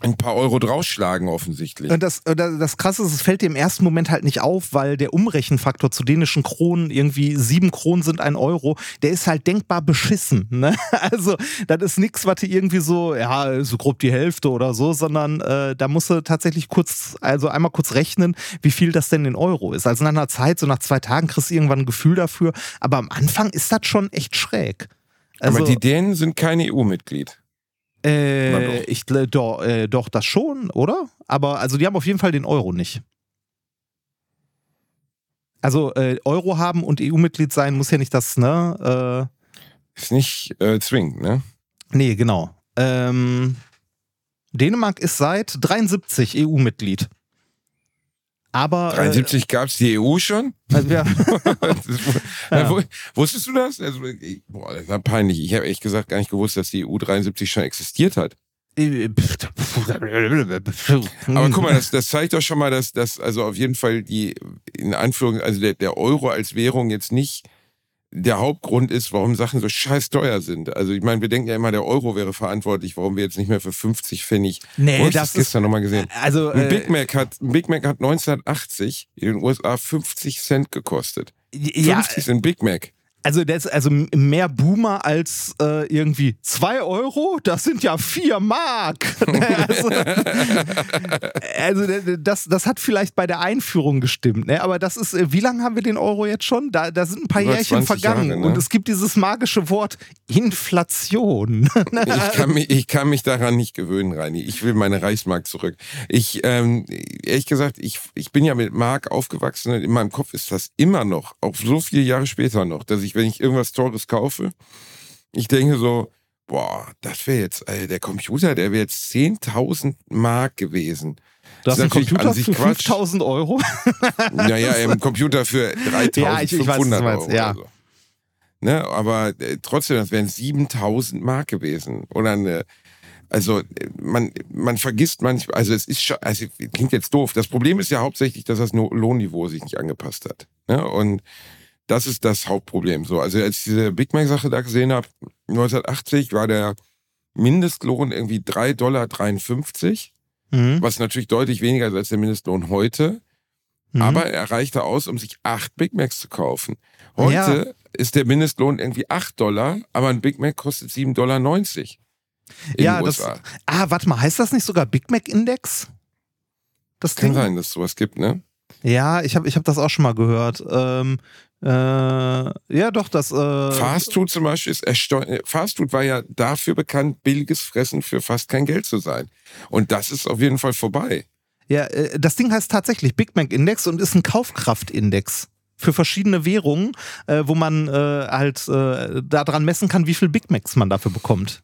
ein paar Euro draufschlagen offensichtlich. Und das, äh, das das Krasse ist, es fällt dir im ersten Moment halt nicht auf, weil der Umrechenfaktor zu dänischen Kronen irgendwie sieben Kronen sind ein Euro, der ist halt denkbar beschissen. Ne? [LAUGHS] Also, das ist nichts, was du irgendwie so, ja, so grob die Hälfte oder so, sondern äh, da musst du tatsächlich kurz, also einmal kurz rechnen, wie viel das denn in Euro ist. Also nach einer Zeit, so nach zwei Tagen, kriegst du irgendwann ein Gefühl dafür. Aber am Anfang ist das schon echt schräg. Also, Aber die Dänen sind kein EU-Mitglied. Äh, doch. ich, doch, äh, doch, das schon, oder? Aber also die haben auf jeden Fall den Euro nicht. Also äh, Euro haben und EU-Mitglied sein muss ja nicht das, ne? Ist nicht äh, zwingend, ne? Äh, nee, genau. Ähm, Dänemark ist seit 73 EU-Mitglied. Aber 73 gab's die EU schon? Äh, also Ja. [LAUGHS] Wo- Wusstest du das? Also, ich- boah, das war peinlich. Ich habe ehrlich gesagt gar nicht gewusst, dass die EU 73 schon existiert hat. Aber guck mal, das, das zeigt doch schon mal, dass, dass also auf jeden Fall die, in Anführungszeichen, also der, der Euro als Währung jetzt nicht der Hauptgrund ist, warum Sachen so scheiß teuer sind. Also ich meine, wir denken ja immer, der Euro wäre verantwortlich, warum wir jetzt nicht mehr für 50 Pfennig. Nee, Wo das das gestern nochmal gesehen. Also, Ein äh, Big Mac hat, ein Big Mac hat 1980 in den USA 50 Cent gekostet. ja, 50 Cent Big Mac. Also, das also mehr Boomer als äh, irgendwie 2 Euro, das sind ja 4 Mark. [LAUGHS] also, also das, das hat vielleicht bei der Einführung gestimmt, ne? aber das ist, äh, wie lange haben wir den Euro jetzt schon? Da, da sind ein paar Über Jährchen 20 vergangen Jahre, ne? und es gibt dieses magische Wort Inflation. [LAUGHS] Ich kann, mich, ich kann mich daran nicht gewöhnen, Reini. Ich will meine Reichsmark zurück. Ich, ähm, ehrlich gesagt, ich, ich bin ja mit Mark aufgewachsen und in meinem Kopf ist das immer noch, auch so viele Jahre später noch, dass ich, wenn ich irgendwas Teures kaufe, ich denke so, boah, das wäre jetzt, äh, der Computer, der wäre jetzt 10.000 Mark gewesen. Du hast ist einen natürlich Computer an sich für Quatsch. 5000 Euro? [LAUGHS] Naja, im Computer für 3.500 Ja, ich- ich weiß, Euro ja. so. Ne, aber äh, trotzdem, das wären 7.000 Mark gewesen. Oder eine, also man, man vergisst manchmal, also es ist schon, also klingt jetzt doof. Das Problem ist ja hauptsächlich, dass das Lohnniveau sich nicht angepasst hat. Ne? Und das ist das Hauptproblem. So, also als ich diese Big Mac Sache da gesehen habe, 1980 war der Mindestlohn irgendwie 3,53 Dollar, Mhm. was natürlich deutlich weniger ist als der Mindestlohn heute. Mhm. Aber er reichte aus, um sich acht Big Macs zu kaufen. Heute ist der Mindestlohn irgendwie 8 Dollar, aber ein Big Mac kostet 7,90 Dollar Ja, das-. Ah, warte mal, heißt das nicht sogar Big Mac Index? Das Kann Ding? sein, dass es sowas gibt, ne? Ja, ich habe ich hab das auch schon mal gehört. Ähm, äh, ja, doch, das. Äh, Fast Food zum Beispiel ist erstaunlich. Fast Food war ja dafür bekannt, billiges Fressen für fast kein Geld zu sein. Und das ist auf jeden Fall vorbei. Ja, äh, das Ding heißt tatsächlich Big Mac Index und ist ein Kaufkraftindex für verschiedene Währungen, äh, wo man äh, halt äh, daran messen kann, wie viel Big Macs man dafür bekommt.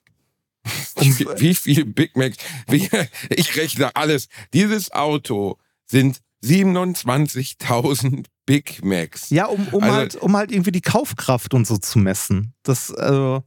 [LAUGHS] Wie, viel- wie viel Big Mac? Wie, [LAUGHS] ich rechne alles. Dieses Auto sind 27.000 Big Macs. Ja, um, um, Also- halt, um halt irgendwie die Kaufkraft und so zu messen. Das, also.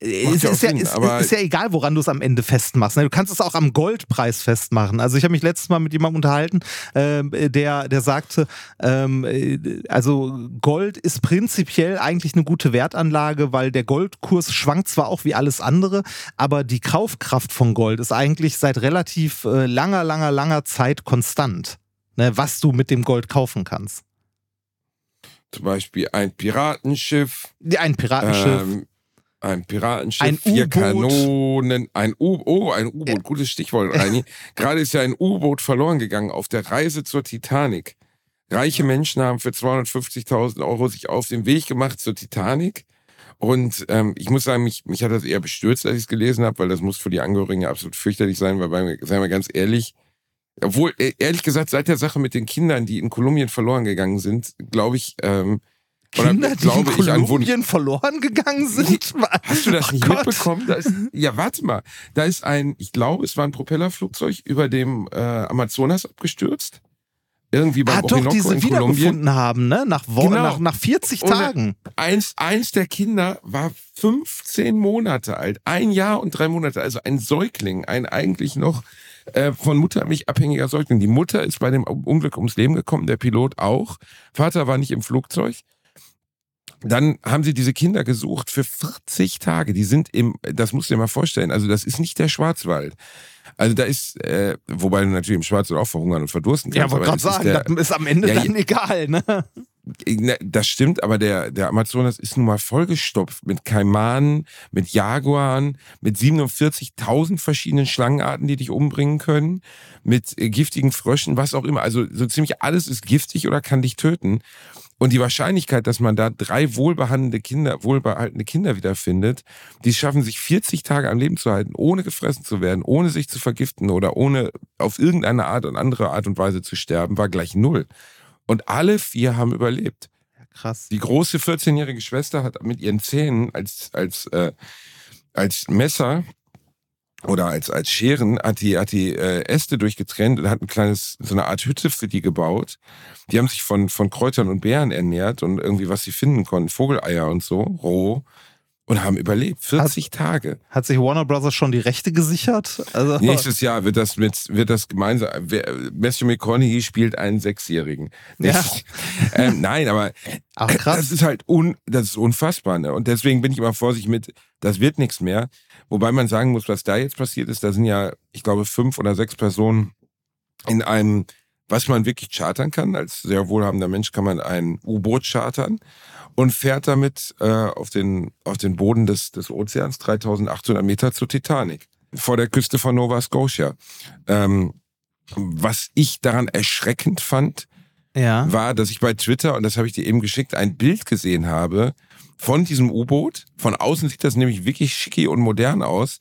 Es ist, ja, Sinn, ist, ist ja egal, woran du es am Ende festmachst. ne? Du kannst es auch am Goldpreis festmachen. Also ich habe mich letztes Mal mit jemandem unterhalten, ähm, der, der sagte, ähm, äh, also Gold ist prinzipiell eigentlich eine gute Wertanlage, weil der Goldkurs schwankt zwar auch wie alles andere, aber die Kaufkraft von Gold ist eigentlich seit relativ äh, langer, langer, langer Zeit konstant. Ne, was du mit dem Gold kaufen kannst. Zum Beispiel ein Piratenschiff. Ein Piratenschiff. Ähm, ein Piratenschiff, Ein vier. Kanonen, ein U oh, ein U-Boot, Ja. gutes Stichwort, Reini. [LAUGHS] Gerade ist ja ein U-Boot verloren gegangen auf der Reise zur Titanic. Reiche Menschen haben für 250.000 Euro sich auf den Weg gemacht zur Titanic. Und ähm, ich muss sagen, mich, mich hat das eher bestürzt, als ich es gelesen habe, weil das muss für die Angehörigen ja absolut fürchterlich sein, weil, bei, seien wir ganz ehrlich, obwohl, äh, ehrlich gesagt, seit der Sache mit den Kindern, die in Kolumbien verloren gegangen sind, glaube ich, ähm, oder Kinder, die in ich Kolumbien verloren gegangen sind. Hast du das Oh nicht Gott. mitbekommen? Da ist, ja, warte mal. Da ist ein, ich glaube, es war ein Propellerflugzeug über dem äh, Amazonas abgestürzt. Irgendwie beim Ah, doch, Orinoco die sie in Kolumbien. wiedergefunden haben, ne? Nach, Wo Genau. nach, nach 40 Ohne- Tagen. Eins, eins der Kinder war 15 Monate alt. Ein Jahr und drei Monate. Also ein Säugling. Ein eigentlich noch äh, von Muttermilch abhängiger Säugling. Die Mutter ist bei dem Unglück ums Leben gekommen, der Pilot auch. Vater war nicht im Flugzeug. Dann haben sie diese Kinder gesucht für 40 Tage. Die sind im, das musst du dir mal vorstellen, also das ist nicht der Schwarzwald. Also da ist, äh, wobei du natürlich im Schwarzwald auch verhungern und verdursten Ja, kannst. wollte aber gerade ist sagen, der- das ist am Ende Ja, dann egal, ne? Ne, Das stimmt, aber der, der Amazonas ist nun mal vollgestopft mit Kaimanen, mit Jaguaren, mit 47.000 verschiedenen Schlangenarten, die dich umbringen können, mit äh, giftigen Fröschen, was auch immer. Also so ziemlich alles ist giftig oder kann dich töten. Und die Wahrscheinlichkeit, dass man da drei wohlbehandelte Kinder, wohlbehaltene Kinder wiederfindet, die es schaffen, sich 40 Tage am Leben zu halten, ohne gefressen zu werden, ohne sich zu vergiften oder ohne auf irgendeine Art und andere Art und Weise zu sterben, war gleich null. Und alle vier haben überlebt. Krass. Die große 14-jährige Schwester hat mit ihren Zähnen als, als, äh, als Messer oder als, als Scheren hat die, hat die äh, Äste durchgetrennt und hat ein kleines, so eine Art Hütte für die gebaut. Die haben sich von, von Kräutern und Beeren ernährt und irgendwie was sie finden konnten, Vogeleier und so, roh. Und haben überlebt. 40 Tage. Hat sich Warner Brothers schon die Rechte gesichert? Also, [LAUGHS] Nächstes Jahr wird das mit, wird das gemeinsam, wer- Matthew McConaughey spielt einen Sechsjährigen. Ja. ähm, nein, aber Ach, krass. das ist halt un, das ist unfassbar. Ne? Und deswegen bin ich immer vorsichtig mit, das wird nichts mehr. Wobei man sagen muss, was da jetzt passiert ist, da sind ja, ich glaube, fünf oder sechs Personen in einem, was man wirklich chartern kann. Als sehr wohlhabender Mensch kann man ein U-Boot chartern und fährt damit äh, auf, den, auf den Boden des, des Ozeans, 3800 Meter zur Titanic, vor der Küste von Nova Scotia. Ähm, was ich daran erschreckend fand, ja. war, dass ich bei Twitter, und das habe ich dir eben geschickt, ein Bild gesehen habe von diesem U-Boot. Von außen sieht das nämlich wirklich schicki und modern aus.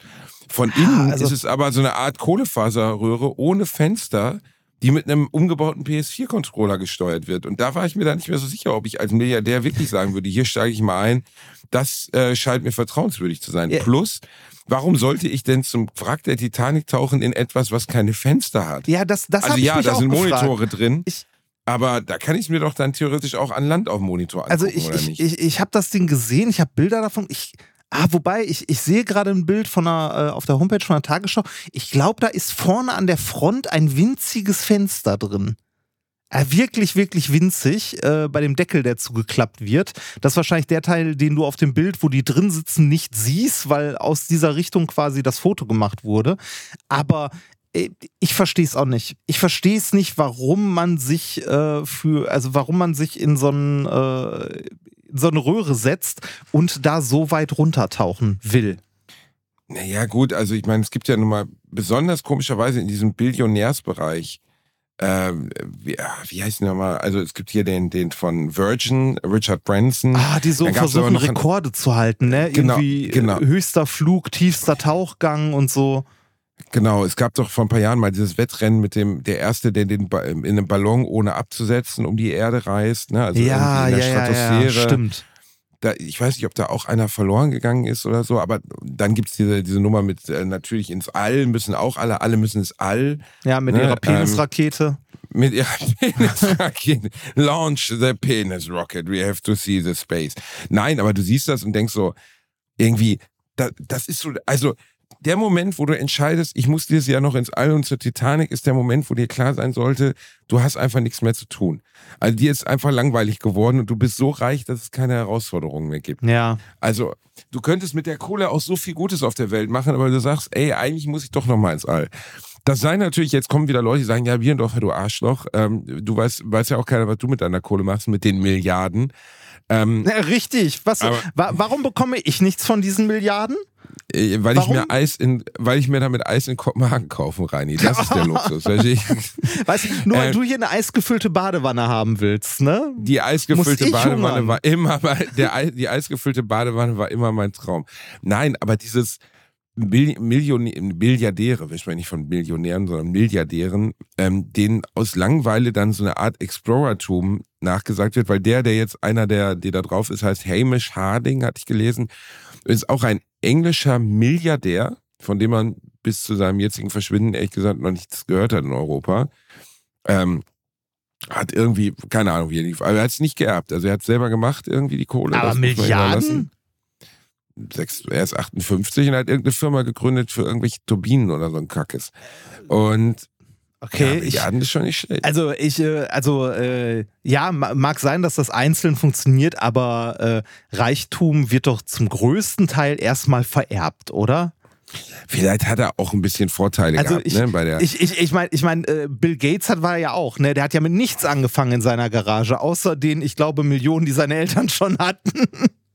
Von innen also- ist es aber so eine Art Kohlefaserröhre ohne Fenster, die mit einem umgebauten PS4-Controller gesteuert wird. Und da war ich mir dann nicht mehr so sicher, ob ich als Milliardär wirklich sagen würde, hier steige ich mal ein. Das äh, scheint mir vertrauenswürdig zu sein. Ja. Plus, warum sollte ich denn zum Wrack der Titanic tauchen in etwas, was keine Fenster hat? Ja, das, das also ja, da sind gefragt. Monitore drin. Ich- aber da kann ich mir doch dann theoretisch auch an Land auf dem Monitor angucken, Also ich, ich, ich, ich habe das Ding gesehen, ich habe Bilder davon. Ich, ah, wobei, ich, ich sehe gerade ein Bild von einer, äh, auf der Homepage von der Tagesschau. Ich glaube, da ist vorne an der Front ein winziges Fenster drin. Äh, wirklich, wirklich winzig, äh, bei dem Deckel, der zugeklappt wird. Das ist wahrscheinlich der Teil, den du auf dem Bild, wo die drin sitzen, nicht siehst, weil aus dieser Richtung quasi das Foto gemacht wurde. Aber äh, ich verstehe es auch nicht. Ich verstehe es nicht, warum man sich äh, für, also warum man sich in so, einen, äh, so eine Röhre setzt und da so weit runtertauchen will. naja, gut, also ich meine, es gibt ja nun mal besonders komischerweise in diesem Billionärsbereich, ähm, wie, ah, wie heißt der nochmal? Also es gibt hier den, den von Virgin, Richard Branson. Ah, die so versuchen, Rekorde zu halten, ne? Genau, Irgendwie genau. äh, höchster Flug, tiefster Tauchgang und so. Genau, es gab doch vor ein paar Jahren mal dieses Wettrennen mit dem, der Erste, der den ba in einem Ballon ohne abzusetzen um die Erde reist, ne? Also ja, in der ja, ja, ja, Stratosphäre. stimmt. da, ich weiß nicht, ob da auch einer verloren gegangen ist oder so, aber dann gibt's diese, diese Nummer mit äh, natürlich ins All, müssen auch alle, alle müssen ins All Ja, mit Ne, ihrer ähm, Penisrakete. mit ihrer [LAUGHS] Penisrakete. Launch the penis rocket, we have to see the space. Nein, aber du siehst das und denkst so, irgendwie, da, das ist so, also der Moment, wo du entscheidest, ich muss dieses Jahr noch ins All und zur Titanic, ist der Moment, wo dir klar sein sollte, du hast einfach nichts mehr zu tun. Also dir ist einfach langweilig geworden und du bist so reich, dass es keine Herausforderungen mehr gibt. Ja. Also, du könntest mit der Kohle auch so viel Gutes auf der Welt machen, aber du sagst, ey, eigentlich muss ich doch noch mal ins All. Das sei natürlich, jetzt kommen wieder Leute, die sagen, ja, Bierendorfer, du Arschloch, ähm, du weißt, weiß ja auch keiner, was du mit deiner Kohle machst, mit den Milliarden. Ähm, ja [LAUGHS] richtig. Was, Aber- wa warum bekomme ich nichts von diesen Milliarden? äh, weil Warum? ich mir Eis in, weil ich mir damit Eis in Kopenhagen kaufen, Reini. Das ist der [LAUGHS] Luxus. Weißt du, nur weil Äh, du hier eine eisgefüllte Badewanne haben willst, ne? Die eisgefüllte Badewanne hungern? war immer, die eisgefüllte Badewanne war immer mein Traum. Nein, aber dieses Bill- Million, Milliardäre, wir sprechen nicht von Millionären, sondern Milliardären, ähm, denen aus Langeweile dann so eine Art Explorertum nachgesagt wird, weil der, der jetzt einer der, der da drauf ist, heißt Hamish Harding, hatte ich gelesen, ist auch ein englischer Milliardär, von dem man bis zu seinem jetzigen Verschwinden ehrlich gesagt noch nichts gehört hat in Europa. Ähm, hat irgendwie, keine Ahnung, wie er lief, aber er hat es nicht geerbt. Also er hat es selber gemacht, irgendwie die Kohle. Aber Milliarden? Sechs, er ist 58 und hat irgendeine Firma gegründet für irgendwelche Turbinen oder so ein Kackes. Und Okay, ja, ich, ist schon nicht schlecht. Also ich, äh, also äh, ja, ma- mag sein, dass das einzeln funktioniert, aber äh, Reichtum wird doch zum größten Teil erstmal vererbt, oder? Vielleicht hat er auch ein bisschen Vorteile Also gehabt, ich, ne, bei der. ich, ich, ich meine, ich mein, äh, Bill Gates hat war ja auch, ne? Der hat ja mit nichts angefangen in seiner Garage, außer den, ich glaube, Millionen, die seine Eltern schon hatten.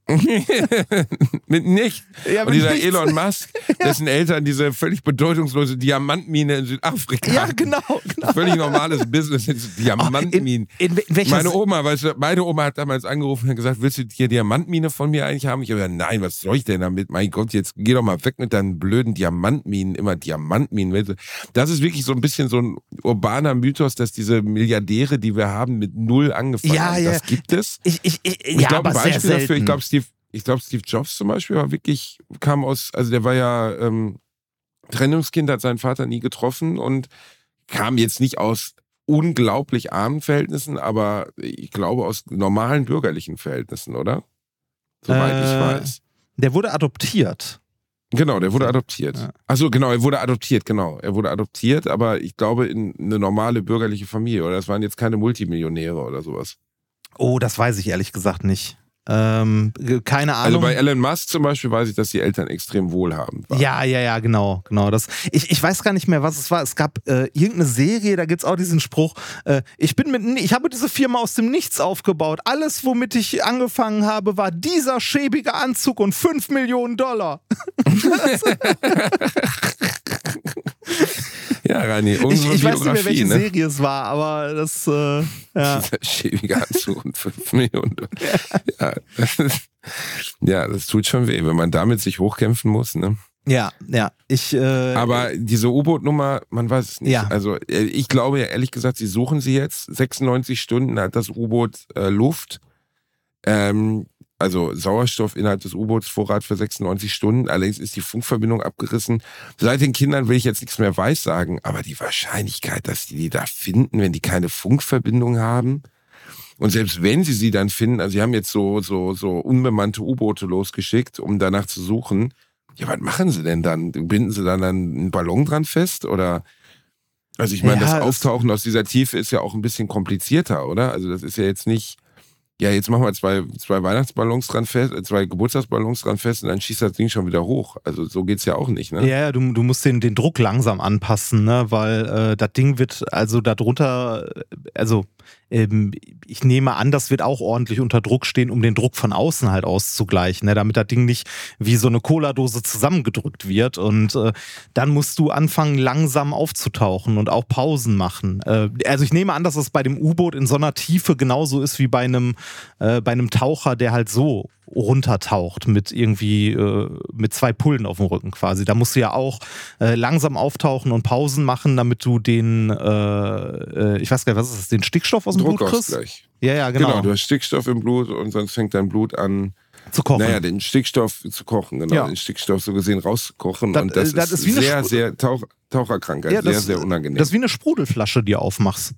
[LAUGHS] mit nicht. Ja, und dieser nichts. Elon Musk, [LAUGHS] dessen Eltern diese völlig bedeutungslose Diamantmine in Südafrika. Ja, genau, genau. Völlig normales Business, jetzt Diamantminen. In, in, Meine Oma, weißt du, meine Oma hat damals angerufen und gesagt, willst du hier Diamantmine von mir eigentlich haben? Ich habe gesagt, nein, was soll ich denn damit? Mein Gott, jetzt geh doch mal weg mit deinen blöden Diamantminen, immer Diamantminen. Das ist wirklich so ein bisschen so ein urbaner Mythos, dass diese Milliardäre, die wir haben, mit null angefangen Ja, haben. ja. Das gibt es. ich, ich, ich, ich ja, glaube, ein Beispiel dafür, ich glaube, Steve, ich glaube, Steve Jobs zum Beispiel war wirklich, kam aus, also der war ja ähm, Trennungskind, hat seinen Vater nie getroffen und kam jetzt nicht aus unglaublich armen Verhältnissen, aber ich glaube aus normalen bürgerlichen Verhältnissen, oder? Soweit ich Äh, weiß. Der wurde adoptiert. Genau, der wurde adoptiert. Ja. Achso, genau, er wurde adoptiert, genau. Er wurde adoptiert, aber ich glaube in eine normale bürgerliche Familie. Oder das waren jetzt keine Multimillionäre oder sowas. Oh, das weiß ich ehrlich gesagt nicht. Ähm, keine Also Ahnung. bei Elon Musk zum Beispiel weiß ich, dass die Eltern extrem wohlhabend waren. Ja, ja, ja, genau, genau. Das, ich, ich weiß gar nicht mehr, was es war. Es gab äh, irgendeine Serie, da gibt's auch diesen Spruch, äh, ich bin mit, ich habe diese Firma aus dem Nichts aufgebaut. Alles, womit ich angefangen habe, war dieser schäbige Anzug und 5 Millionen Dollar. [LAUGHS] [LAUGHS] Ja, Rani, Ich, ich weiß nicht mehr, welche ne? Serie es war, aber das, äh, ja. [LAUGHS] Dieser schäbige Anzug und 5 Millionen. Ja, das ist, ja, das tut schon weh, wenn man damit sich hochkämpfen muss. Ne? Ja, ja. Ich, äh, Aber diese U-Boot-Nummer, man weiß es nicht. Ja. Also äh, ich glaube ja ehrlich gesagt, sie suchen sie jetzt. 96 Stunden hat das U-Boot äh, Luft. Ähm, also Sauerstoff innerhalb des U-Boots Vorrat für 96 Stunden. Allerdings ist die Funkverbindung abgerissen. Seit den Kindern will ich jetzt nichts mehr weissagen, aber die Wahrscheinlichkeit, dass die die da finden, wenn die keine Funkverbindung haben, und selbst wenn sie sie dann finden, also sie haben jetzt so, so, so unbemannte U-Boote losgeschickt, um danach zu suchen. Ja, was machen sie denn dann? Binden sie dann, einen Ballon dran fest? Oder, also ich meine, Ja, das das- Auftauchen aus dieser Tiefe ist ja auch ein bisschen komplizierter, oder? Also das ist ja jetzt nicht, ja, jetzt machen wir zwei, zwei Weihnachtsballons dran fest, äh, zwei Geburtstagsballons dran fest und dann schießt das Ding schon wieder hoch. Also so geht's ja auch nicht, ne? Ja, ja, du, du musst den, den Druck langsam anpassen, ne? weil äh, das Ding wird, also darunter, äh, also ähm, ich nehme an, das wird auch ordentlich unter Druck stehen, um den Druck von außen halt auszugleichen, ne? damit das Ding nicht wie so eine Cola-Dose zusammengedrückt wird. Und äh, dann musst du anfangen, langsam aufzutauchen und auch Pausen machen. Äh, also ich nehme an, dass es bei dem U-Boot in so einer Tiefe genauso ist wie bei einem, äh, bei einem Taucher, der halt so runtertaucht mit irgendwie äh, mit zwei Pullen auf dem Rücken quasi. Da musst du ja auch äh, langsam auftauchen und Pausen machen, damit du den, äh, äh, ich weiß gar nicht, was ist das, den Stickstoff aus dem Blut kriegst? Ja, ja, genau. Genau. du hast Stickstoff im Blut und sonst fängt dein Blut an, zu kochen. naja, den Stickstoff zu kochen, genau, Ja. den Stickstoff so gesehen rauszukochen. Das- und das, äh, das ist, ist wie eine sehr, sehr Tauch, Taucherkrankheit, Ja, sehr, das- sehr unangenehm. Das ist wie eine Sprudelflasche, die du aufmachst.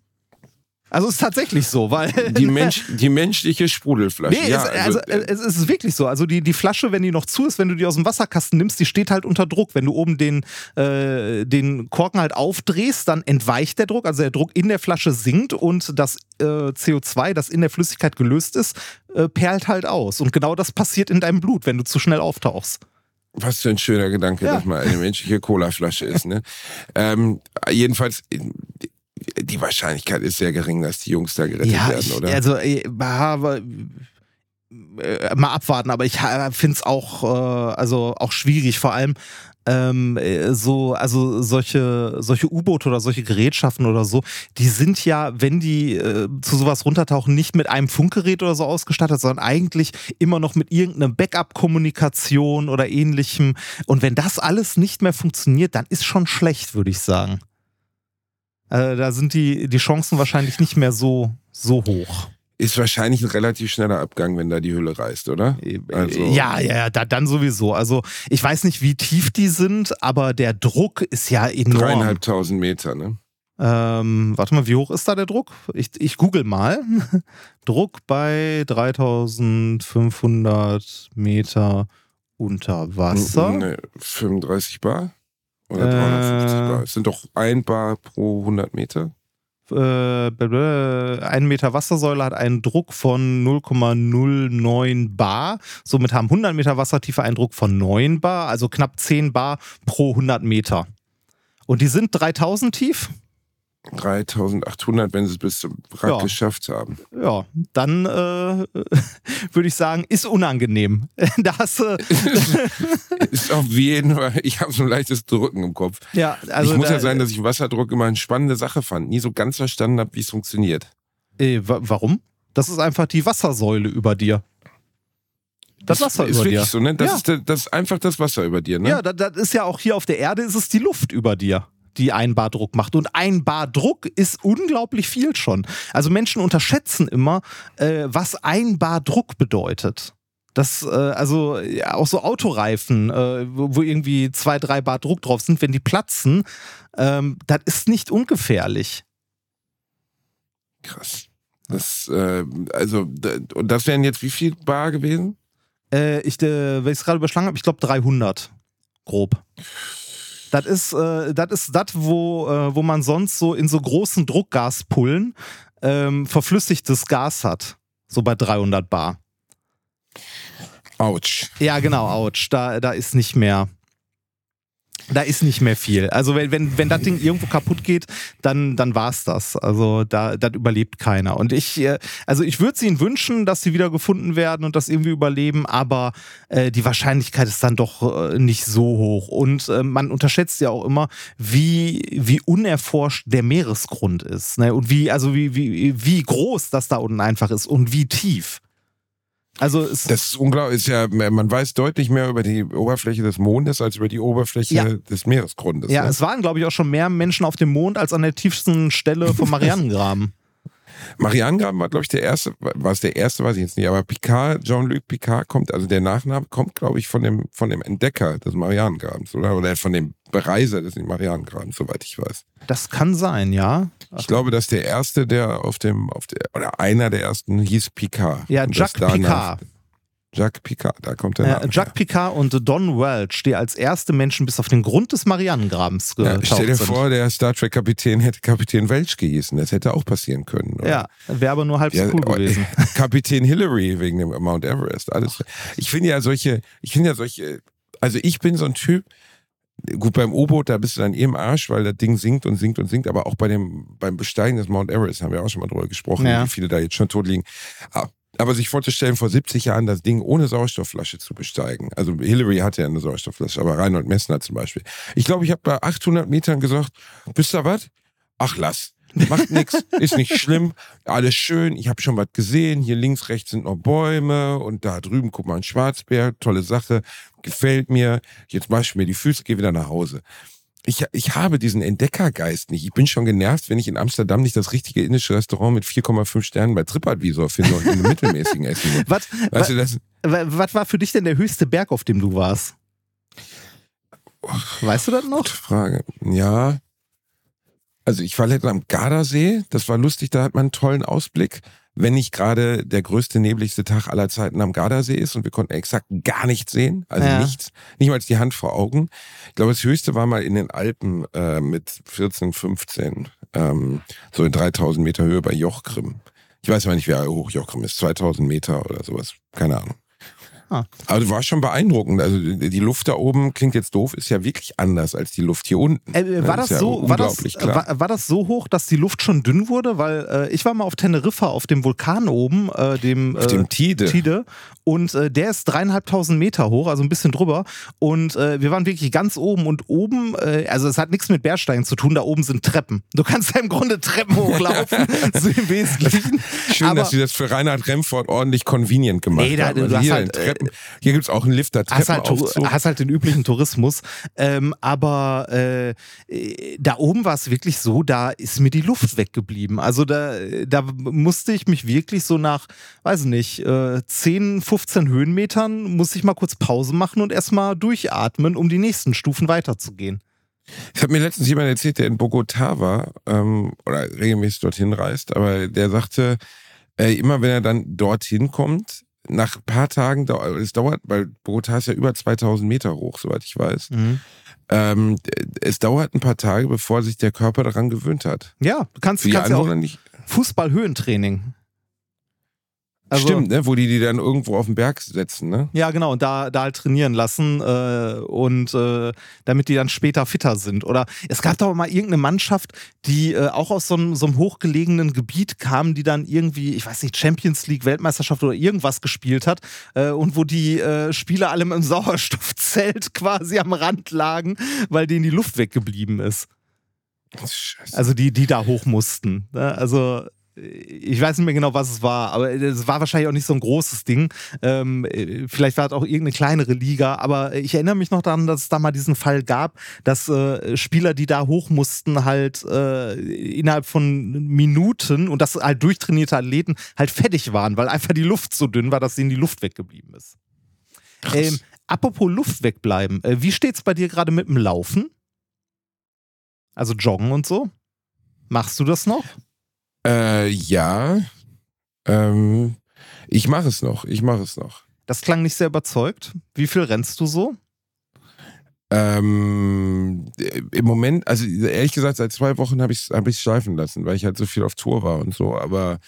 Also ist tatsächlich so, weil die, [LAUGHS] Mensch, die menschliche Sprudelflasche. Nee, ja, es, also, äh, es ist wirklich so. Also die, die Flasche, wenn die noch zu ist, wenn du die aus dem Wasserkasten nimmst, die steht halt unter Druck. Wenn du oben den, äh, den Korken halt aufdrehst, dann entweicht der Druck, also der Druck in der Flasche sinkt und das äh, CO2, das in der Flüssigkeit gelöst ist, äh, perlt halt aus. Und genau das passiert in deinem Blut, wenn du zu schnell auftauchst. Was für ein schöner Gedanke, Ja. dass mal eine menschliche Colaflasche ist. Ne? [LAUGHS] ähm, jedenfalls, die, Wahrscheinlichkeit ist sehr gering, dass die Jungs da gerettet Ja, werden, ich, oder? also äh, aber, äh, mal abwarten, aber ich finde es auch, äh, also auch schwierig, vor allem ähm, äh, so, also solche, solche U-Boote oder solche Gerätschaften oder so, die sind ja, wenn die äh, zu sowas runtertauchen, nicht mit einem Funkgerät oder so ausgestattet, sondern eigentlich immer noch mit irgendeiner Backup-Kommunikation oder ähnlichem. Und wenn das alles nicht mehr funktioniert, dann ist schon schlecht, würde ich sagen. Äh, da sind die, die Chancen wahrscheinlich nicht mehr so, so hoch. Ist wahrscheinlich ein relativ schneller Abgang, wenn da die Hülle reißt, oder? Also- ja, ja, ja, da, dann sowieso. Also ich weiß nicht, wie tief die sind, aber der Druck ist ja enorm. Dreieinhalbtausend Meter, ne? Ähm, warte mal, wie hoch ist da der Druck? Ich, ich google mal. [LAUGHS] Druck bei 3500 Meter unter Wasser. Ne, 35 Bar? Oder Äh. 350 Bar? Es sind doch ein Bar pro 100 Meter. Äh, ein Meter Wassersäule hat einen Druck von 0,09 Bar. Somit haben 100 Meter Wassertiefe einen Druck von 9 Bar, also knapp 10 Bar pro 100 Meter. Und die sind 3000 tief? 3800, wenn sie es bis zum Wrack Ja. geschafft haben. Ja, dann äh, [LAUGHS] würde ich sagen, ist unangenehm. da hast du, Ist auf jeden Fall, ich habe so ein leichtes Drücken im Kopf. ja, also ich muss da, ja sagen, dass ich Wasserdruck immer eine spannende Sache fand. Nie so ganz verstanden habe, wie es funktioniert. äh, wa- warum? Das ist einfach die Wassersäule über dir. Das Wasser ist über dir. so, ne? Das, Ja. ist, das ist einfach das Wasser über dir, ne? Ja, das, das ist ja auch hier auf der Erde, ist es die Luft über dir, die ein Bar Druck macht. Und ein Bar Druck ist unglaublich viel schon. Also Menschen unterschätzen immer, äh, was ein Bar Druck bedeutet. Das, äh, also ja, auch so Autoreifen, äh, wo, wo irgendwie zwei, drei Bar Druck drauf sind, wenn die platzen, ähm, das ist nicht ungefährlich. Krass. Das, äh, also, und das wären jetzt wie viel Bar gewesen? Äh, ich, äh, wenn ich es gerade überschlagen habe, ich glaube 300. Grob. Das ist äh, das, ist das wo, äh, wo man sonst so in so großen Druckgaspullen ähm, verflüssigtes Gas hat. So bei 300 Bar. Autsch. Ja, genau, ouch. Da, da ist nicht mehr. Da ist nicht mehr viel. Also wenn, wenn, wenn das Ding irgendwo kaputt geht, dann, dann war's das. Also da, das überlebt keiner. Und ich, äh, also ich würde es ihnen wünschen, dass sie wieder gefunden werden und das irgendwie überleben, aber äh, die Wahrscheinlichkeit ist dann doch äh, nicht so hoch. Und äh, man unterschätzt ja auch immer, wie, wie unerforscht der Meeresgrund ist. Ne? Und wie, also wie, wie, wie groß das da unten einfach ist und wie tief. Also es, Das ist unglaublich. Ist ja, man weiß deutlich mehr über die Oberfläche des Mondes als über die Oberfläche Ja. des Meeresgrundes. ja, ne? es waren, glaube ich, auch schon mehr Menschen auf dem Mond als an der tiefsten Stelle vom [LAUGHS] Marianengraben. Marianengraben war, glaube ich, der erste, war es der erste, weiß ich jetzt nicht, aber Picard, Jean-Luc Picard kommt, also der Nachname kommt, glaube ich, von dem, von dem Entdecker des Marianengrabens, oder? Oder von dem Bereiser des Marianengrabens, soweit ich weiß. Das kann sein, ja. Ich glaube, dass der erste, der auf dem, auf der, oder einer der ersten hieß Picard. Ja, Jacques Picard. Jacques Picard, da kommt der Äh, Name. Jacques Picard und Don Welch, die als erste Menschen bis auf den Grund des Marianengrabens ja, stell dir sind. vor, der Star Trek Kapitän hätte Kapitän Welch gehießen. Das hätte auch passieren können. oder? Ja, wäre aber nur halb Ja, so cool oh, gewesen. [LAUGHS] Kapitän Hillary wegen dem Mount Everest. Alles. Ich finde ja solche, ich finde ja solche, also ich bin so ein Typ, gut beim U-Boot, da bist du dann eh im Arsch, weil das Ding sinkt und sinkt und sinkt, aber auch bei dem, beim Besteigen des Mount Everest haben wir auch schon mal drüber gesprochen, Ja. wie viele da jetzt schon tot liegen. Ah, Aber sich vorzustellen, vor 70 Jahren das Ding ohne Sauerstoffflasche zu besteigen. Also Hillary hatte ja eine Sauerstoffflasche, aber Reinhold Messner zum Beispiel. Ich glaube, ich habe bei 800 Metern gesagt, wisst ihr was? Ach, lass. Macht nix, [LAUGHS] ist nicht schlimm, alles schön. Ich habe schon was gesehen. Hier links, rechts sind noch Bäume und da drüben, guck mal, ein Schwarzbär, tolle Sache, gefällt mir. Jetzt wasche ich mir die Füße, gehe wieder nach Hause. Ich, ich habe diesen Entdeckergeist nicht. Ich bin schon genervt, wenn ich in Amsterdam nicht das richtige indische Restaurant mit 4,5 Sternen bei TripAdvisor finde und in einem mittelmäßigen essen. [LAUGHS] Was, Weißt du, das, wa- was war für dich denn der höchste Berg, auf dem du warst? Weißt du das noch? Frage. Ja. Also ich war letztens am Gardasee. Das war lustig, da hat man einen tollen Ausblick. Wenn nicht gerade der größte, nebligste Tag aller Zeiten am Gardasee ist und wir konnten exakt gar nichts sehen, also Ja. nichts, nicht mal die Hand vor Augen. Ich glaube, das höchste war mal in den Alpen äh, mit 14, 15, ähm, so in 3000 Meter Höhe bei Jochgrim. Ich weiß aber nicht, wie hoch Jochgrim ist, 2000 Meter oder sowas, keine Ahnung. Ah. Also war schon beeindruckend. Also die Luft da oben klingt jetzt doof, ist ja wirklich anders als die Luft hier unten. Äh, war, das ja so, war, das, unglaublich klar. war, war das so hoch, dass die Luft schon dünn wurde? Weil äh, ich war mal auf Teneriffa auf dem Vulkan oben, äh, dem, Auf äh, dem Tide. Tide. Und äh, der ist dreieinhalbtausend Meter hoch, also ein bisschen drüber. Und äh, wir waren wirklich ganz oben. Und oben, äh, also es hat nichts mit Bergsteigen zu tun, da oben sind Treppen. Du kannst da im Grunde Treppen hochlaufen, [LAUGHS] [LAUGHS] so im Wesentlichen. Schön, Aber dass sie das für Reinhard Remford ordentlich convenient gemacht Nee, da- haben. du Also hast hier, halt, äh, Treppen, hier gibt's auch einen Lifter, hast halt, hast halt den üblichen Tourismus. Ähm, aber äh, da oben war es wirklich so, da ist mir die Luft weggeblieben. Also da, da musste ich mich wirklich so nach, weiß ich nicht, äh, 10, 15 Höhenmetern, musste ich mal kurz Pause machen und erstmal durchatmen, um die nächsten Stufen weiterzugehen. Es hat mir letztens jemand erzählt, der in Bogotá war ähm, oder regelmäßig dorthin reist, aber der sagte, äh, immer wenn er dann dorthin kommt, nach ein paar Tagen, dau- es dauert, weil Bogotá ist ja über 2000 Meter hoch, soweit ich weiß, ähm, es dauert ein paar Tage, bevor sich der Körper daran gewöhnt hat. Ja, du kannst, kannst ja auch. Fußball-Höhentraining. Also- Stimmt, ne? wo die die dann irgendwo auf den Berg setzen, ne? Ja, genau, und da, da halt trainieren lassen äh, und äh, damit die dann später fitter sind. Oder es gab doch mal irgendeine Mannschaft, die äh, auch aus so einem, so einem hochgelegenen Gebiet kam, die dann irgendwie, ich weiß nicht, Champions League, Weltmeisterschaft oder irgendwas gespielt hat äh, und wo die äh, Spieler alle im [LAUGHS] Sauerstoffzelt quasi am Rand lagen, weil denen die Luft weggeblieben ist. Scheiße. Also die, die da hoch mussten. Ne? Also ich weiß nicht mehr genau, was es war, aber es war wahrscheinlich auch nicht so ein großes Ding. Ähm, äh, vielleicht war es auch irgendeine kleinere Liga, aber ich erinnere mich noch daran, dass es da mal diesen Fall gab, dass äh, Spieler, die da hoch mussten, halt äh, innerhalb von Minuten und das halt durchtrainierte Athleten halt fertig waren, weil einfach die Luft so dünn war, dass ihnen die Luft weggeblieben ist. Ähm, apropos Luft wegbleiben, äh, wie steht's bei dir gerade mit dem Laufen? Also Joggen und so? Machst du das noch? Äh, ja. Ähm, ich mache es noch. Ich mache es noch. Das klang nicht sehr überzeugt. Wie viel rennst du so? Ähm, Im Moment, also ehrlich gesagt, seit zwei Wochen habe ich es hab ich's schleifen lassen, weil ich halt so viel auf Tour war und so. Aber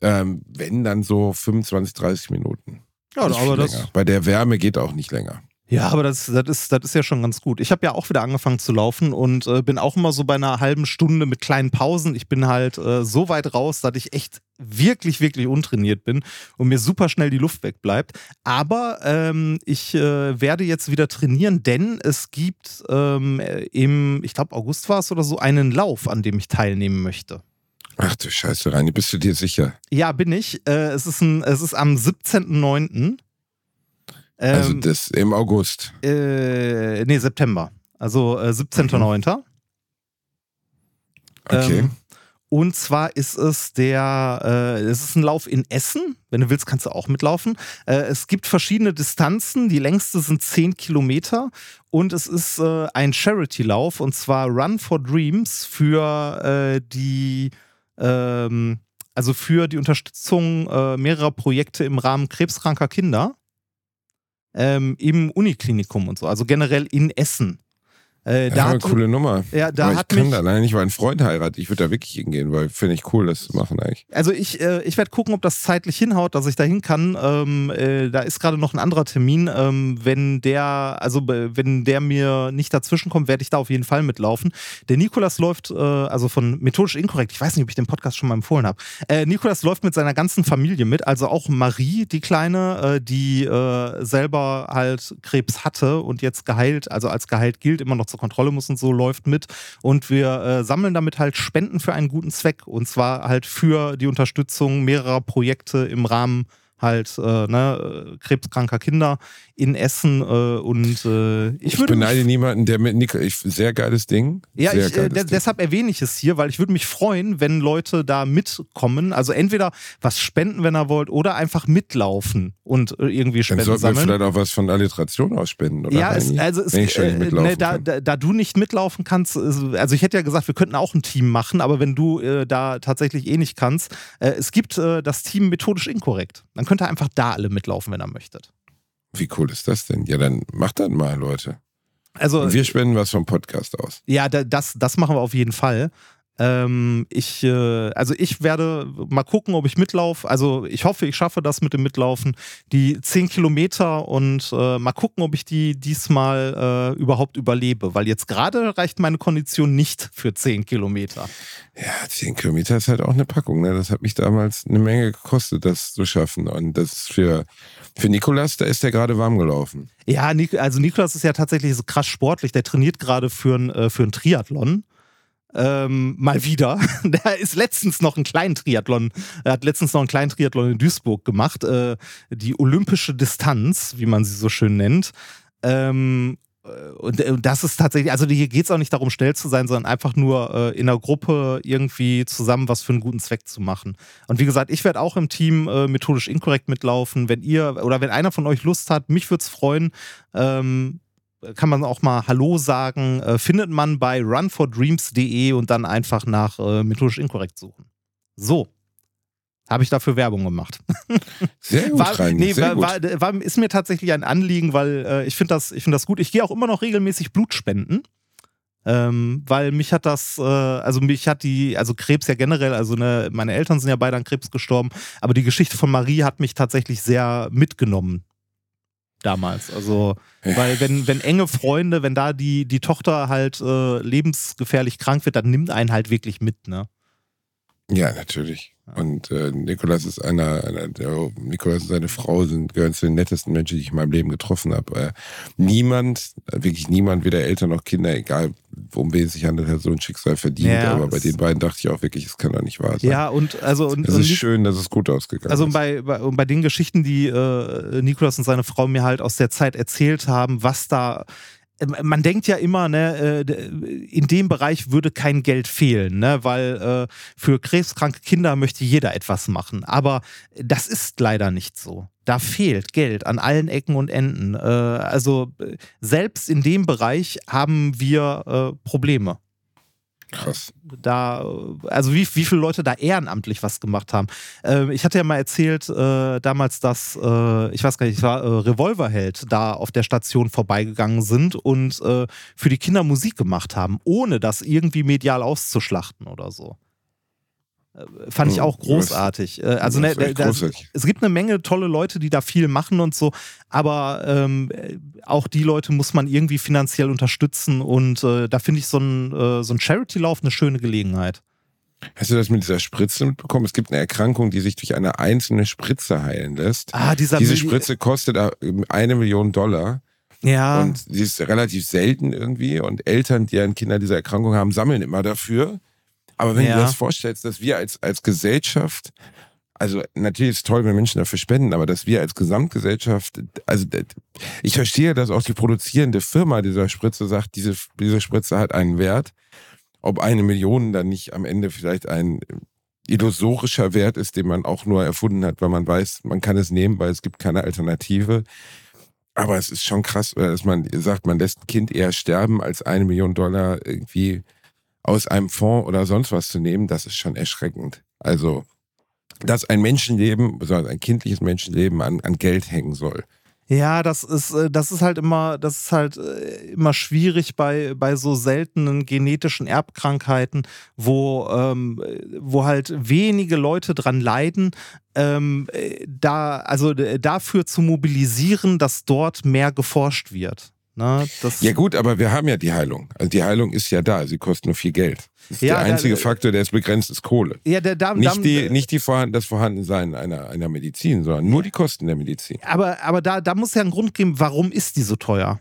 ähm, wenn dann so 25, 30 Minuten. Ja, aber das. Bei der Wärme geht auch nicht länger. Ja, aber das, das, ist, das ist ja schon ganz gut. Ich habe ja auch wieder angefangen zu laufen und äh, bin auch immer so bei einer halben Stunde mit kleinen Pausen. Ich bin halt äh, so weit raus, dass ich echt wirklich, wirklich untrainiert bin und mir super schnell die Luft wegbleibt. Aber ähm, ich äh, werde jetzt wieder trainieren, denn es gibt ähm, im, ich glaube, August war es oder so, einen Lauf, an dem ich teilnehmen möchte. Ach du Scheiße, Reini, bist du dir sicher? Ja, bin ich. Äh, es, ist ein, es ist am 17.09. Ähm, Also das im August. äh, nee, September. Also äh, 17.09. Okay. Ähm, und zwar ist es der, äh, es ist ein Lauf in Essen. Wenn du willst, kannst du auch mitlaufen. Äh, es gibt verschiedene Distanzen. Die längste sind 10 Kilometer. Und es ist äh, ein Charity-Lauf und zwar Run for Dreams für äh, die, ähm, also für die Unterstützung äh, mehrerer Projekte im Rahmen krebskranker Kinder ähm, im Uniklinikum und so. Also generell in Essen. Äh, Ja, da eine hat, coole Nummer. ja, da Aber ich hat kann mich, da leider nicht, weil ein Freund heiratet. Ich würde da wirklich hingehen, weil finde ich cool, das zu machen eigentlich. Also ich, äh, ich werde gucken, ob das zeitlich hinhaut, dass ich da hin kann. Ähm, äh, da ist gerade noch ein anderer Termin. Ähm, wenn der, also wenn der mir nicht dazwischen kommt, werde ich da auf jeden Fall mitlaufen. Der Nikolas läuft, äh, also von Methodisch Inkorrekt, ich weiß nicht, ob ich den Podcast schon mal empfohlen habe. Äh, Nikolas läuft mit seiner ganzen Familie mit, also auch Marie, die Kleine, äh, die selber halt Krebs hatte und jetzt geheilt, also als geheilt gilt, immer noch zur Kontrolle muss und so, läuft mit. Und wir äh, sammeln damit halt Spenden für einen guten Zweck. Und zwar halt für die Unterstützung mehrerer Projekte im Rahmen halt äh, ne, äh, krebskranker Kinder in Essen äh, und äh, ich Ich, beneide niemanden, der mit Nico, ich, sehr geiles Ding. ja, ich, äh, geiles Ding. deshalb erwähne ich es hier, weil ich würde mich freuen, wenn Leute da mitkommen, also entweder was spenden, wenn ihr wollt, oder einfach mitlaufen und äh, irgendwie Dann Spenden sollten wir vielleicht auch was von Alliteration ausspenden, oder? Ja, es, also es, Wenn ich schon nicht äh, mitlaufen ne, da, da, da du nicht mitlaufen kannst, also ich hätte ja gesagt, wir könnten auch ein Team machen, aber wenn du äh, da tatsächlich eh nicht kannst, es gibt das Team methodisch inkorrekt. Dann könnt ihr einfach da alle mitlaufen, wenn ihr möchtet. Wie cool ist das denn? Ja, dann macht das mal, Leute. Also Und wir spenden was vom Podcast aus. ja, da, das, das machen wir auf jeden Fall. Ähm, ich, äh, also ich werde mal gucken, ob ich mitlaufe. Also ich hoffe, ich schaffe das mit dem Mitlaufen. Die 10 Kilometer und äh, mal gucken, ob ich die diesmal äh, überhaupt überlebe. Weil jetzt gerade reicht meine Kondition nicht für 10 Kilometer. Ja, 10 Kilometer ist halt auch eine Packung. Ne? Das hat mich damals eine Menge gekostet, das zu schaffen. Und das ist für, für Nikolas, da ist der gerade warm gelaufen. Ja, also Nikolas ist ja tatsächlich so krass sportlich. Der trainiert gerade für ein äh, für Triathlon. Ähm, mal wieder. [LAUGHS] Der ist letztens noch einen kleinen Triathlon, er hat letztens noch einen kleinen Triathlon in Duisburg gemacht. Äh, die olympische Distanz, wie man sie so schön nennt. Ähm, äh, und äh, das ist tatsächlich, also hier geht es auch nicht darum, schnell zu sein, sondern einfach nur äh, in einer Gruppe irgendwie zusammen was für einen guten Zweck zu machen. Und wie gesagt, ich werde auch im Team äh, methodisch inkorrekt mitlaufen. Wenn ihr oder wenn einer von euch Lust hat, mich würde es freuen, ähm, kann man auch mal Hallo sagen. Äh, findet man bei runfordreams.de und dann einfach nach äh, methodisch inkorrekt suchen. So. Habe ich dafür Werbung gemacht. [LAUGHS] Sehr gut, War, nee, sehr war, gut. war, war, ist mir tatsächlich ein Anliegen, weil äh, ich finde das, ich find das gut. Ich gehe auch immer noch regelmäßig Blut spenden. Ähm, weil mich hat das, äh, also mich hat die, also Krebs ja generell, also ne, meine Eltern sind ja beide an Krebs gestorben, aber die Geschichte von Marie hat mich tatsächlich sehr mitgenommen. Damals. Also, weil wenn, wenn enge Freunde, wenn da die, die Tochter halt äh, lebensgefährlich krank wird, dann nimmt einen halt wirklich mit, ne? Ja, natürlich. Und äh, Nikolas ist einer, einer der, Nikolas und seine Frau sind, gehören zu den nettesten Menschen, die ich in meinem Leben getroffen habe. Äh, niemand, äh, wirklich niemand, weder Eltern noch Kinder, egal worum wen es sich handelt, hat so ein Schicksal verdient. Ja, Aber bei den beiden dachte ich auch wirklich, es kann doch nicht wahr sein. Ja, und also und, Es und ist Nik- schön, dass es gut ausgegangen Also ist. bei, bei, und bei den Geschichten, die äh, Nikolas und seine Frau mir halt aus der Zeit erzählt haben, was da. Äh, Man denkt ja immer, ne, äh, in dem Bereich würde kein Geld fehlen, ne, weil äh, für krebskranke Kinder möchte jeder etwas machen. Aber das ist leider nicht so. Da fehlt Geld an allen Ecken und Enden. Also selbst in dem Bereich haben wir Probleme. Krass. da, also wie, wie viele Leute da ehrenamtlich was gemacht haben. Ähm, ich hatte ja mal erzählt, äh, damals, dass, äh, ich weiß gar nicht, es war äh, Revolverheld, da auf der Station vorbeigegangen sind und äh, für die Kinder Musik gemacht haben, ohne das irgendwie medial auszuschlachten oder so. Fand ich Ja, auch großartig. Äh, Also ne, da- großartig. es gibt eine Menge tolle Leute, die da viel machen und so, aber ähm, äh, auch die Leute muss man irgendwie finanziell unterstützen und äh, da finde ich so ein, äh, so ein Charity-Lauf eine schöne Gelegenheit. Hast du das mit dieser Spritze mitbekommen? Es gibt eine Erkrankung, die sich durch eine einzelne Spritze heilen lässt. Ah, dieser Diese Spritze kostet äh, eine Million Dollar Ja. und sie ist relativ selten irgendwie und Eltern, deren Kinder diese Erkrankung haben, sammeln immer dafür. Aber wenn Ja. du dir das vorstellst, dass wir als, als Gesellschaft, also natürlich ist es toll, wenn Menschen dafür spenden, aber dass wir als Gesamtgesellschaft, also ich verstehe, dass auch die produzierende Firma dieser Spritze sagt, diese, diese Spritze hat einen Wert. Ob eine Million dann nicht am Ende vielleicht ein illusorischer Wert ist, den man auch nur erfunden hat, weil man weiß, man kann es nehmen, weil es gibt keine Alternative. Aber es ist schon krass, dass man sagt, man lässt ein Kind eher sterben, als eine Million Dollar irgendwie aus einem Fonds oder sonst was zu nehmen. Das ist schon erschreckend. Also, dass ein Menschenleben, besonders ein kindliches Menschenleben an, an Geld hängen soll. Ja, das ist, äh, das ist halt immer, das ist halt äh, immer schwierig bei, bei so seltenen genetischen Erbkrankheiten, wo, ähm, wo halt wenige Leute dran leiden, ähm, äh, da, also dafür zu mobilisieren, dass dort mehr geforscht wird. Das, Ja gut, aber wir haben ja die Heilung. Also die Heilung ist ja da, sie kostet nur viel Geld. Ja, der da- einzige Faktor, der ist begrenzt, ist Kohle. ja, der, da, da, Nicht, die, nicht die vorhanden, das Vorhandensein einer, einer Medizin, sondern nur die Kosten der Medizin. aber, aber da, da muss ja ein Grund geben, warum ist die so teuer?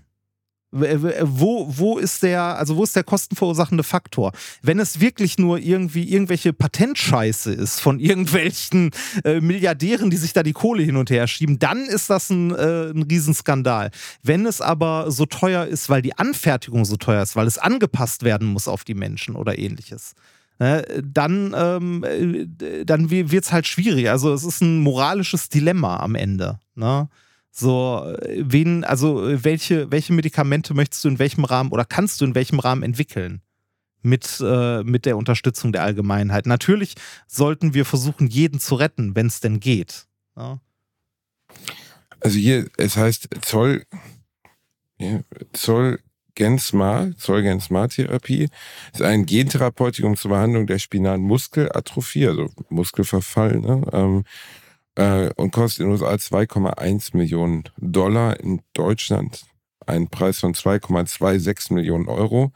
Wo, wo ist der, also wo ist der kostenverursachende Faktor? Wenn es wirklich nur irgendwie irgendwelche Patentscheiße ist von irgendwelchen äh, Milliardären, die sich da die Kohle hin und her schieben, dann ist das ein, äh, ein Riesenskandal. Wenn es aber so teuer ist, weil die Anfertigung so teuer ist, weil es angepasst werden muss auf die Menschen oder ähnliches, äh, dann, ähm, äh, dann wird es halt schwierig. Also es ist ein moralisches Dilemma am Ende. Ne? So, wen, also welche, welche Medikamente möchtest du in welchem Rahmen oder kannst du in welchem Rahmen entwickeln? Mit, äh, mit der Unterstützung der Allgemeinheit. Natürlich sollten wir versuchen, jeden zu retten, wenn es denn geht. Ja? Also hier, es heißt Zoll, ja, Zoll Gensmar, Zollgensmar-Therapie ist ein Gentherapeutikum zur Behandlung der spinalen Muskelatrophie, also Muskelverfall, ne? ähm, äh, und kostet in den USA 2,1 Millionen Dollar, in Deutschland einen Preis von 2,26 Millionen Euro.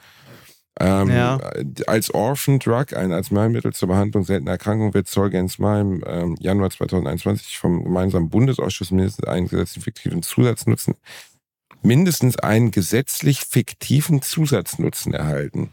Ähm, Ja. Als Orphan Drug, ein Arzneimittel zur Behandlung seltener Erkrankungen, wird Zolgensma im ähm, Januar 2021 vom gemeinsamen Bundesausschuss mindestens einen gesetzlichen fiktiven Zusatznutzen, mindestens einen gesetzlich fiktiven Zusatznutzen erhalten.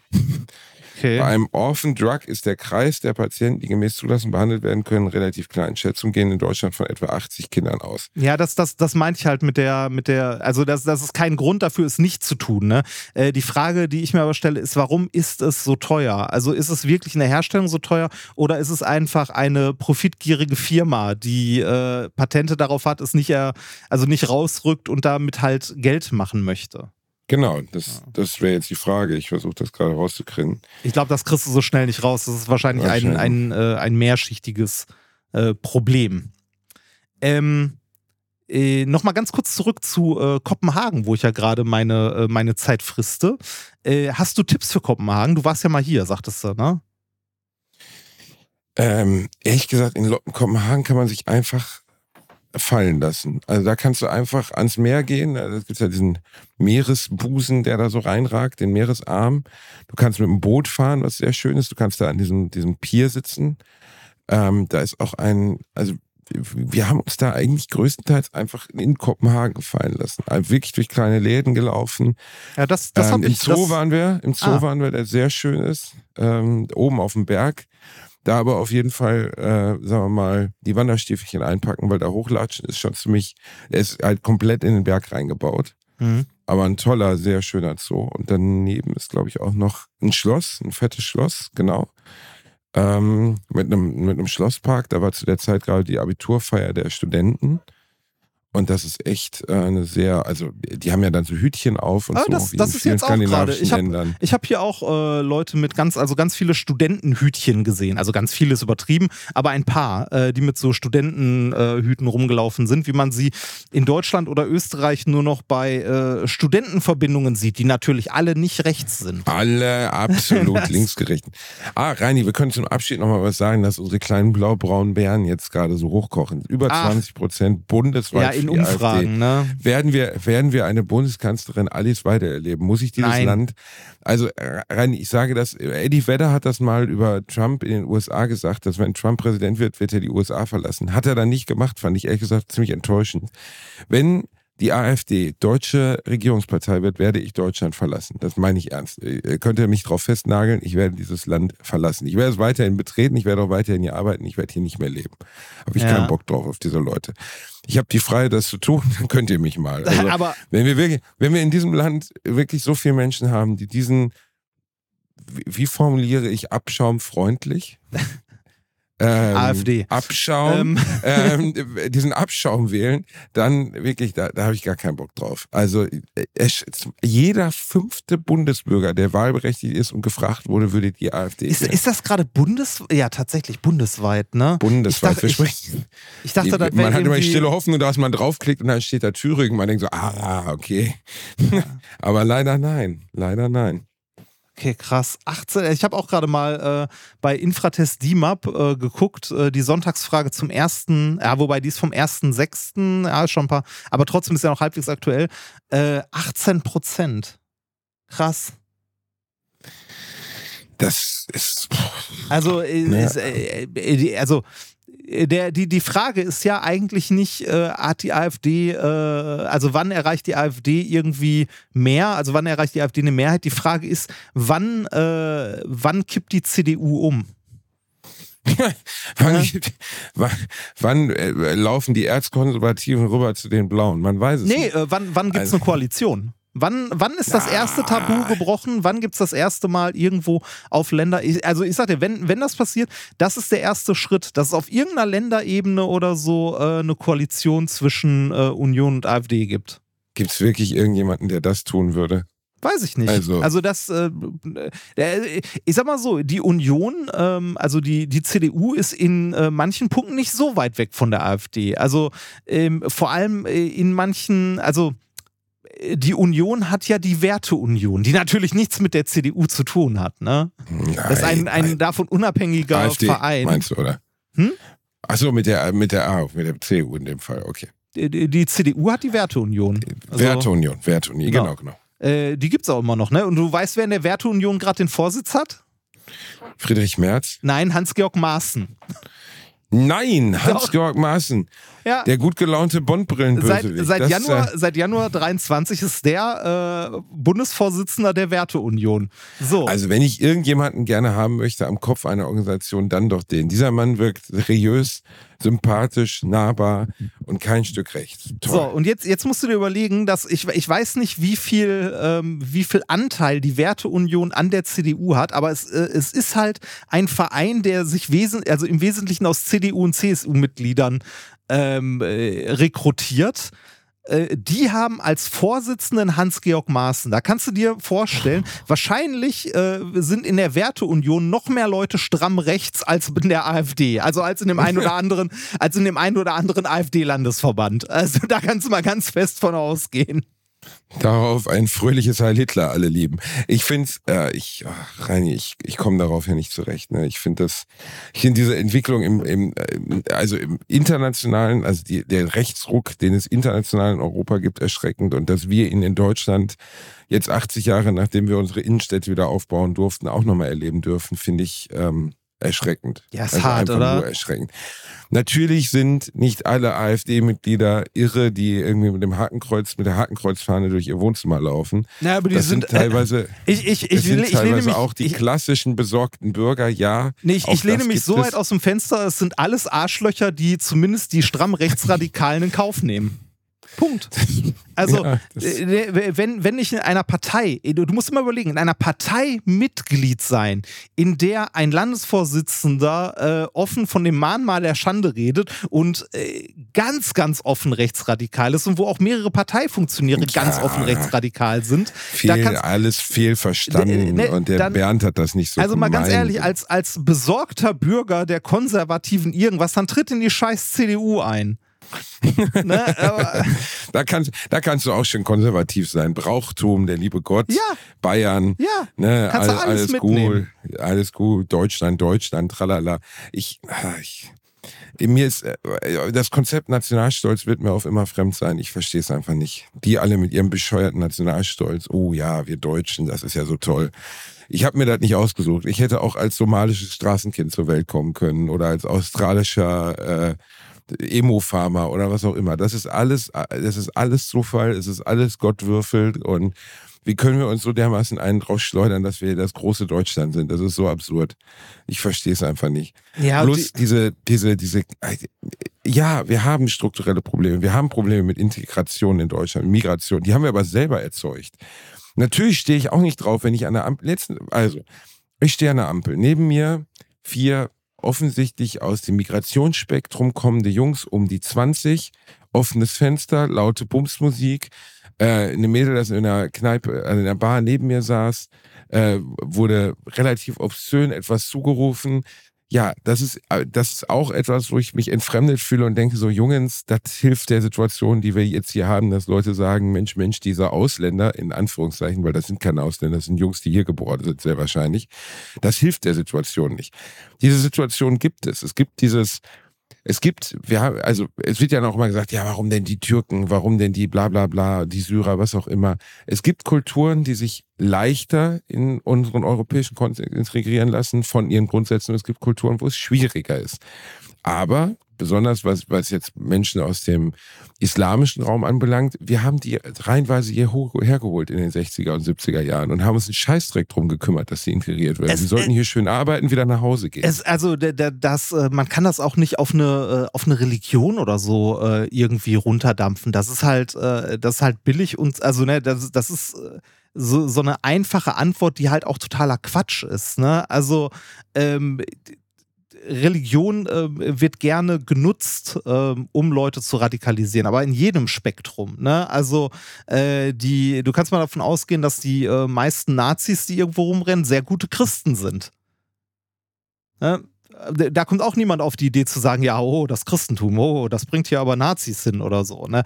Okay. Bei einem Orphan Drug ist der Kreis der Patienten, die gemäß Zulassung behandelt werden können, relativ klein. Schätzungen gehen in Deutschland von etwa 80 Kindern aus. Ja, das, das, das meinte ich halt mit der, mit der, also das, das ist kein Grund dafür, es nicht zu tun. Ne? Äh, die Frage, die ich mir aber stelle, ist, warum ist es so teuer? Also ist es wirklich in der Herstellung so teuer oder ist es einfach eine profitgierige Firma, die äh, Patente darauf hat, es nicht, also nicht rausrückt und damit halt Geld machen möchte? Genau, das, das wäre jetzt die Frage. Ich versuche das gerade rauszukriegen. Ich glaube, das kriegst du so schnell nicht raus. Das ist wahrscheinlich ein, ein, äh, ein mehrschichtiges äh, Problem. Ähm, äh, Nochmal ganz kurz zurück zu äh, Kopenhagen, wo ich ja gerade meine, äh, meine Zeit friste. Äh, hast du Tipps für Kopenhagen? Du warst ja mal hier, sagtest du, ne? Ähm, ehrlich gesagt, in Kopenhagen kann man sich einfach fallen lassen. Also da kannst du einfach ans Meer gehen. Also Es gibt ja diesen Meeresbusen, der da so reinragt, den Meeresarm. Du kannst mit dem Boot fahren, was sehr schön ist. Du kannst da an diesem, diesem Pier sitzen. Ähm, da ist auch ein, also wir- haben uns da eigentlich größtenteils einfach in Kopenhagen fallen lassen. Also wirklich durch kleine Läden gelaufen. Ja, das, das ähm, Im. Zoo das, waren wir, im Zoo Ah. waren wir, der sehr schön ist, ähm, oben auf dem Berg. Da aber auf jeden Fall, äh, sagen wir mal, die Wanderstiefelchen einpacken, weil da hochlatschen ist schon ziemlich, der ist halt komplett in den Berg reingebaut. Mhm. Aber ein toller, sehr schöner Zoo. Und daneben ist, glaube ich, auch noch ein Schloss, ein fettes Schloss, genau. Ähm, mit, einem, mit einem Schlosspark. Da war zu der Zeit gerade die Abiturfeier der Studenten. Und das ist echt äh, eine sehr, also die haben ja dann so Hütchen auf und Ah, so. das- wie das in ist jetzt auch gerade. Ich hab- habe hier auch äh, Leute mit ganz, also ganz viele Studentenhütchen gesehen. Also ganz vieles übertrieben, aber ein paar, äh, die mit so Studentenhüten rumgelaufen sind, wie man sie in Deutschland oder Österreich nur noch bei äh, Studentenverbindungen sieht, die natürlich alle nicht rechts sind. Alle absolut [LAUGHS] linksgerichtet. Ah, Reini, wir können zum Abschied nochmal was sagen, dass unsere kleinen blau-braunen Bären jetzt gerade so hochkochen. Über Ach. 20 Prozent bundesweit Ja, AfD. Umfragen, ne? Werden wir, werden wir eine Bundeskanzlerin Alice Weidel erleben? Muss ich dieses Nein. Land, also Reini, ich sage das, Eddie Vedder hat das mal über Trump in den USA gesagt, dass wenn Trump Präsident wird, wird er die USA verlassen. Hat er dann nicht gemacht, fand ich ehrlich gesagt ziemlich enttäuschend. Wenn die AfD deutsche Regierungspartei wird, werde ich Deutschland verlassen. Das meine ich ernst. Ihr könnt ihr mich drauf festnageln, ich werde dieses Land verlassen. Ich werde es weiterhin betreten, ich werde auch weiterhin hier arbeiten, ich werde hier nicht mehr leben. Habe ich Ja. keinen Bock drauf auf diese Leute. Ich habe die Freiheit, das zu tun, [LAUGHS] dann könnt ihr mich mal. Also, aber wenn wir wirklich, wenn wir in diesem Land wirklich so viele Menschen haben, die diesen, wie, wie formuliere ich abschaumfreundlich? [LAUGHS] Ähm, AfD. Abschaum, [LAUGHS] ähm, diesen Abschaum wählen, dann wirklich, da, da habe ich gar keinen Bock drauf. Also äh, es, jeder fünfte Bundesbürger, der wahlberechtigt ist und gefragt wurde, würde die AfD ist, wählen. ist das gerade bundes, ja tatsächlich bundesweit, ne? bundesweit. Ich dachte, ich, ich dachte, das man hat immer die stille Hoffnung, dass man draufklickt und dann steht da Thüringen. Man denkt so, ah, okay. [LAUGHS] Aber leider nein. Leider nein. Okay, krass. 18, ich habe auch gerade mal äh, bei Infratest DMAP äh, geguckt, äh, die Sonntagsfrage zum ersten, ja, wobei die ist vom 1.6., ja, schon ein paar, aber trotzdem ist ja noch halbwegs aktuell. Äh, 18 Prozent. Krass. Das ist. Also, äh, Ja. ist, äh, äh, also äh, der, die, die Frage ist ja eigentlich nicht, äh, hat die AfD, äh, also wann erreicht die AfD irgendwie mehr, also wann erreicht die AfD eine Mehrheit? Die Frage ist, wann, äh, wann kippt die CDU um? wann, wann, wann äh, laufen die Erzkonservativen rüber zu den Blauen? Man weiß es Nee, nicht. äh, wann, wann gibt es Also- eine Koalition? Wann, wann ist das erste Tabu gebrochen? Wann gibt es das erste Mal irgendwo auf Länder? Also ich sag dir, wenn, wenn das passiert, das ist der erste Schritt, dass es auf irgendeiner Länderebene oder so äh, eine Koalition zwischen äh, Union und AfD gibt. Gibt es wirklich irgendjemanden, der das tun würde? Weiß ich nicht. Also- Also, das, äh, ich sag mal so, die Union, ähm, also die, die CDU ist in äh, manchen Punkten nicht so weit weg von der AfD. Also ähm, vor allem äh, in manchen, also die Union hat ja die Werteunion, die natürlich nichts mit der CDU zu tun hat. Ne? Nein, Das ist ein, ein nein. davon unabhängiger AfD, Verein. meinst du, oder? Hm? Achso, mit der, mit der A, mit der CDU in dem Fall, okay. Die, die CDU hat die Werteunion. Also- Werteunion, Werteunion, Genau. genau, genau. Äh, die gibt's auch immer noch, ne? Und du weißt, wer in der Werteunion gerade den Vorsitz hat? Friedrich Merz? Nein, Hans-Georg Maaßen. Nein, Hans-Georg Maaßen, Ja. der gut gelaunte Seit, Bond-Brillenbösewicht. seit, Das, Januar, äh, seit Januar 23 ist der äh, Bundesvorsitzender der Werteunion. So. Also wenn ich irgendjemanden gerne haben möchte am Kopf einer Organisation, dann doch den. Dieser Mann wirkt seriös, sympathisch, nahbar und kein Stück rechts. Toll. So, und jetzt, jetzt musst du dir überlegen, dass ich, ich weiß nicht, wie viel, ähm, wie viel Anteil die Werteunion an der CDU hat, aber es, äh, es ist halt ein Verein, der sich wesen, also im Wesentlichen aus CDU und CSU-Mitgliedern ähm, äh, rekrutiert. Äh, Die haben als Vorsitzenden Hans-Georg Maaßen. Da kannst du dir vorstellen, [LAUGHS] wahrscheinlich äh, sind in der Werteunion noch mehr Leute stramm rechts als in der AfD. Also als in dem einen oder anderen, [LAUGHS] als in dem einen oder anderen AfD-Landesverband. Also da kannst du mal ganz fest von ausgehen. Darauf ein fröhliches Heil Hitler alle lieben. Ich finde, äh, ich, ach, Reini, ich, ich komme darauf ja nicht zurecht. Ne? Ich finde das, ich finde diese Entwicklung im, im, äh, also im internationalen, also die, der Rechtsruck, den es international in Europa gibt, erschreckend und dass wir ihn in Deutschland jetzt 80 Jahre, nachdem wir unsere Innenstädte wieder aufbauen durften, auch nochmal erleben dürfen, finde ich ähm, erschreckend. Ja, ist also hart, oder? Nur erschreckend. Natürlich sind nicht alle AfD-Mitglieder irre, die irgendwie mit dem Hakenkreuz, mit der Hakenkreuzfahne durch ihr Wohnzimmer laufen. Ja, aber die Das sind, teilweise, ich, ich, es ich, sind ich lehne teilweise mich, auch die ich, klassischen besorgten Bürger, ja. Nee, ich, ich lehne mich so weit aus dem Fenster, es sind alles Arschlöcher, die zumindest die stramm Rechtsradikalen in Kauf nehmen. Punkt. [LAUGHS] Also, Ja, äh, wenn, wenn ich in einer Partei, du musst immer überlegen, in einer Partei Mitglied sein, in der ein Landesvorsitzender äh, offen von dem Mahnmal der Schande redet und äh, ganz, ganz offen rechtsradikal ist und wo auch mehrere Parteifunktionäre ganz Ja. offen rechtsradikal sind. Viel, alles fehlverstanden Ne, ne, und der dann- Bernd hat das nicht so also mal ganz ehrlich, als, als besorgter Bürger der konservativen irgendwas, dann tritt in die scheiß CDU ein. Ne? Aber, [LAUGHS] da, kannst, da kannst du auch schon konservativ sein. Brauchtum, der liebe Gott, Ja. Bayern, ja, ne, Kannst du all- alles alles mitnehmen. gut, alles gut, Deutschland, Deutschland, tralala. Ich, ah, ich mir ist äh, das Konzept Nationalstolz wird mir auf immer fremd sein. Ich verstehe es einfach nicht. Die alle mit ihrem bescheuerten Nationalstolz. Oh ja, wir Deutschen, das ist ja so toll. Ich habe mir das nicht ausgesucht. Ich hätte auch als somalisches Straßenkind zur Welt kommen können oder als australischer äh, Emo-Farmer oder was auch immer. Das ist alles, das ist alles Zufall, es ist alles Gott würfelt und wie können wir uns so dermaßen einen drauf schleudern, dass wir das große Deutschland sind? Das ist so absurd. Ich verstehe es einfach nicht. ja und Bloß diese, diese, diese, ja, wir haben strukturelle Probleme. Wir haben Probleme mit Integration in Deutschland, Migration. Die haben wir aber selber erzeugt. Natürlich stehe ich auch nicht drauf, wenn ich an der Ampel, letzten, also, ich stehe an der Ampel. Neben mir vier offensichtlich aus dem Migrationsspektrum kommende Jungs um die 20, offenes Fenster, laute Bumsmusik, äh, eine Mädel, das in einer Kneipe, also in einer Bar neben mir saß, äh, wurde relativ obszön etwas zugerufen. Ja, das ist, äh, das ist auch etwas, wo ich mich entfremdet fühle und denke so, Jungens, das hilft der Situation, die wir jetzt hier haben, dass Leute sagen, Mensch, Mensch, dieser Ausländer, in Anführungszeichen, weil das sind keine Ausländer, das sind Jungs, die hier geboren sind, sehr wahrscheinlich. Das hilft der Situation nicht. Diese Situation gibt es. Es gibt dieses, es gibt, wir haben, also es wird ja noch mal gesagt, ja, warum denn die Türken, warum denn die bla bla bla, die Syrer, was auch immer. Es gibt Kulturen, die sich leichter in unseren europäischen Kontext integrieren lassen von ihren Grundsätzen. Und es gibt Kulturen, wo es schwieriger ist. Aber besonders was, was jetzt Menschen aus dem islamischen Raum anbelangt, wir haben die reihenweise hier hoch, hergeholt in den 60er und 70er Jahren und haben uns einen Scheißdreck drum gekümmert, dass sie integriert werden. Sie sollten hier schön arbeiten, wieder nach Hause gehen. Es, also das, äh, man kann das auch nicht auf eine, äh, auf eine Religion oder so äh, irgendwie runterdampfen. Das ist halt, das ist halt billig und also ne, das, das ist so, so eine einfache Antwort, die halt auch totaler Quatsch ist. Ne? Also ähm, Religion äh, wird gerne genutzt, ähm, um Leute zu radikalisieren, aber in jedem Spektrum. Ne? Also äh, die, du kannst mal davon ausgehen, dass die äh, meisten Nazis, die irgendwo rumrennen, sehr gute Christen sind. Ne? Da kommt auch niemand auf die Idee zu sagen, ja, oh, das Christentum, oh, das bringt hier aber Nazis hin oder so. Ne?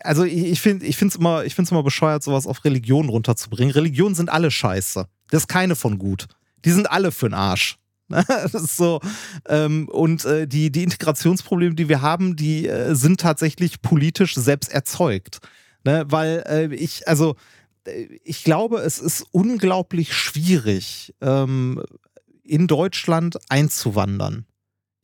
Also ich, finde es immer, ich find's immer bescheuert, sowas auf Religion runterzubringen. Religionen sind alle scheiße. Das ist keine von gut. Die sind alle für'n Arsch. [LAUGHS] Ne? So. Ähm, und äh, die, die Integrationsprobleme, die wir haben, die äh, sind tatsächlich politisch selbst erzeugt. Ne? Weil äh, ich, also, äh, ich glaube, es ist unglaublich schwierig, ähm, in Deutschland einzuwandern.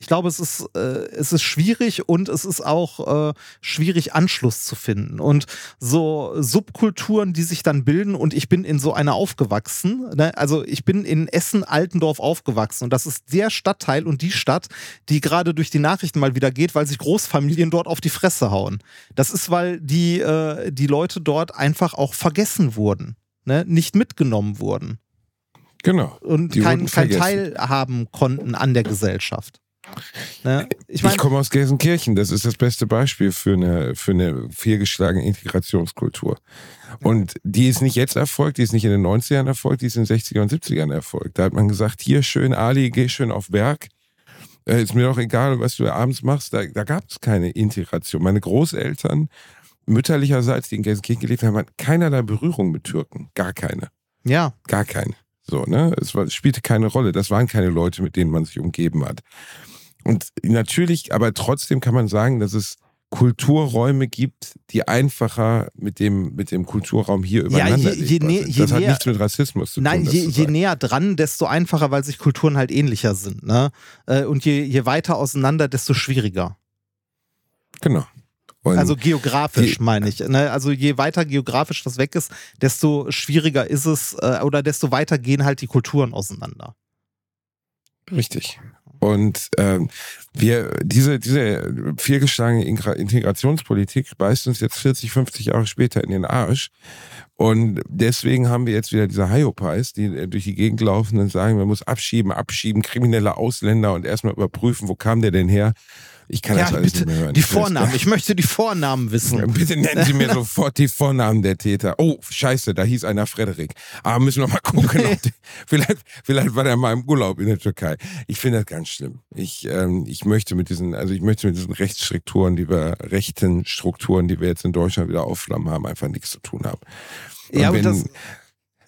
Ich glaube, es ist, äh, es ist schwierig und es ist auch äh, schwierig, Anschluss zu finden. Und so Subkulturen, die sich dann bilden, und ich bin in so einer aufgewachsen. Ne? Also ich bin in Essen-Altendorf aufgewachsen und das ist der Stadtteil und die Stadt, die gerade durch die Nachrichten mal wieder geht, weil sich Großfamilien dort auf die Fresse hauen. Das ist, weil die, äh, die Leute dort einfach auch vergessen wurden, ne? nicht mitgenommen wurden genau. und Die kein, vergessen. teilhaben konnten an der Gesellschaft. Ne? Ich Ich, meine, komme aus Gelsenkirchen. Das ist das beste Beispiel für eine, für eine fehlgeschlagene Integrationskultur. Und die ist nicht jetzt erfolgt, die ist nicht in den 90ern erfolgt, die ist in den 60er und 70ern erfolgt. Da hat man gesagt, hier schön Ali, geh schön auf Berg. Äh, ist mir doch egal, was du abends machst. Da, da gab es keine Integration. Meine Großeltern, mütterlicherseits, die in Gelsenkirchen gelebt haben, hatten keinerlei Berührung mit Türken. Gar keine. ja, Gar keine. So, ne? Es, war, es spielte keine Rolle. Das waren keine Leute, mit denen man sich umgeben hat. Und natürlich, aber trotzdem kann man sagen, dass es Kulturräume gibt, die einfacher mit dem, mit dem Kulturraum hier Ja, übereinander je- je nä- sind. je Das hat näher- nichts mit Rassismus zu nein, tun. das je, je näher dran, desto einfacher, weil sich Kulturen halt ähnlicher sind. Ne? Äh, Und je, je weiter auseinander, desto schwieriger. Genau. Und Also geografisch meine ich. Ne? Also je weiter geografisch das weg ist, desto schwieriger ist es äh, oder desto weiter gehen halt die Kulturen auseinander. richtig. Und ähm, wir, diese, diese vielgeschlagene Ingra- Integrationspolitik beißt uns jetzt 40, 50 Jahre später in den Arsch. Und deswegen haben wir jetzt wieder diese Hyopies, die äh, durch die Gegend laufen und sagen, man muss abschieben, abschieben, kriminelle Ausländer und erstmal überprüfen, wo kam der denn her? Ich kann das Ja, alles bitte, nicht mehr hören. die Vornamen. Ich möchte die Vornamen wissen. Bitte nennen Sie mir [LAUGHS] sofort die Vornamen der Täter. Oh, scheiße, da hieß einer Frederik. Aber müssen wir mal gucken. Ob die, [LAUGHS] vielleicht, vielleicht war der mal im Urlaub in der Türkei. Ich finde das ganz schlimm. Ich, ähm, ich möchte mit diesen, also ich möchte mit diesen Rechtsstrukturen, die wir, rechten Strukturen, die wir jetzt in Deutschland wieder aufflammen haben, einfach nichts zu tun haben. Und Ja, wenn, das-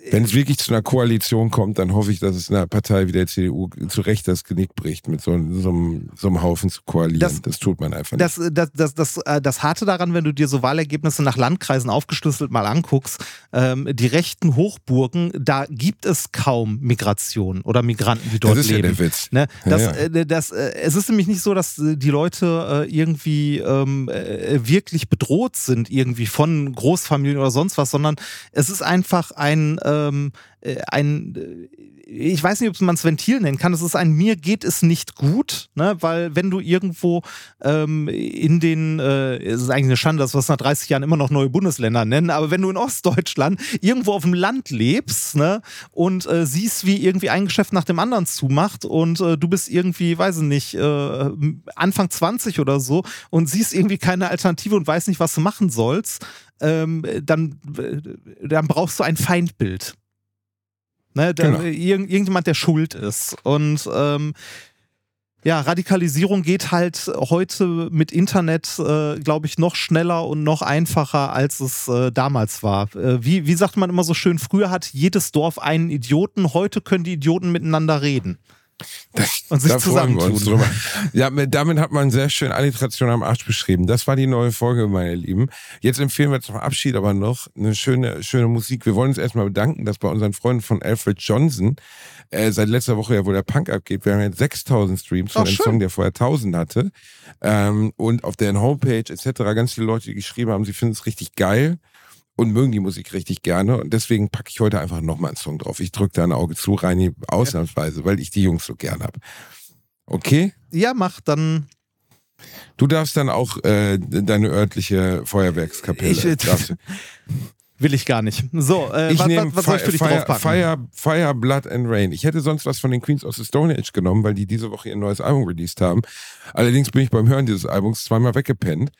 wenn es wirklich zu einer Koalition kommt, dann hoffe ich, dass es einer Partei wie der CDU zu Recht das Genick bricht, mit so, so, einem, so einem Haufen zu koalieren. Das- Das, tut man einfach nicht. Das, das, das, das, äh, das Harte daran, wenn du dir so Wahlergebnisse nach Landkreisen aufgeschlüsselt mal anguckst, ähm, die rechten Hochburgen, da gibt es kaum Migration oder Migranten, die dort das ist leben. ja der Witz. Ne? Das, Ja, ja. Äh, äh, es ist nämlich nicht so, dass äh, die Leute äh, irgendwie ähm, äh, wirklich bedroht sind, irgendwie von Großfamilien oder sonst was, sondern es ist einfach ein, ähm, äh, ein äh, ich weiß nicht, ob man es Ventil nennen kann, es ist ein mir geht es nicht gut, ne? weil wenn du irgendwo ähm, in den, äh, es ist eigentlich eine Schande, dass wir es nach 30 Jahren immer noch neue Bundesländer nennen, aber wenn du in Ostdeutschland irgendwo auf dem Land lebst ne? und äh, siehst, wie irgendwie ein Geschäft nach dem anderen zumacht und äh, du bist irgendwie, weiß ich nicht, äh, Anfang 20 oder so und siehst irgendwie keine Alternative und weißt nicht, was du machen sollst, ähm, dann, äh, dann brauchst du ein Feindbild. Ne, da, Genau. irgend, irgendjemand, der schuld ist. Und ähm, ja, Radikalisierung geht halt heute mit Internet, äh, glaube ich, noch schneller und noch einfacher, als es äh, damals war. Äh, wie, wie sagt man immer so schön, früher hat jedes Dorf einen Idioten, heute können die Idioten miteinander reden. Das, Und sich da freuen wir uns drüber. Ja, mit- damit hat man sehr schön Alliteration am Arsch beschrieben. Das war die neue Folge, meine Lieben. Jetzt empfehlen wir zum Abschied aber noch eine schöne, schöne Musik. Wir wollen uns erstmal bedanken, dass bei unseren Freunden von Alfred Johnson äh, seit letzter Woche ja, wo der Punk abgeht, wir haben jetzt 6000 Streams von einem. Song, der vorher 1000 hatte. Ähm, und auf deren Homepage etc. ganz viele Leute, geschrieben haben, sie finden es richtig geil und mögen die Musik richtig gerne. Und deswegen packe ich heute einfach nochmal einen Song drauf. Ich drücke da ein Auge zu, Reini, ausnahmsweise, weil ich die Jungs so gern hab. Okay? Ja, mach dann. Du darfst dann auch äh, deine örtliche Feuerwerkskapelle. Ich- darfst du. Will ich gar nicht. So, äh, ich was, nehme was, was soll ich für dich Fire, draufpacken? Fire, Fire, Blood and Rain. Ich hätte sonst was von den Queens of the Stone Age genommen, weil die diese Woche ihr neues Album released haben. Allerdings bin ich beim Hören dieses Albums zweimal weggepennt.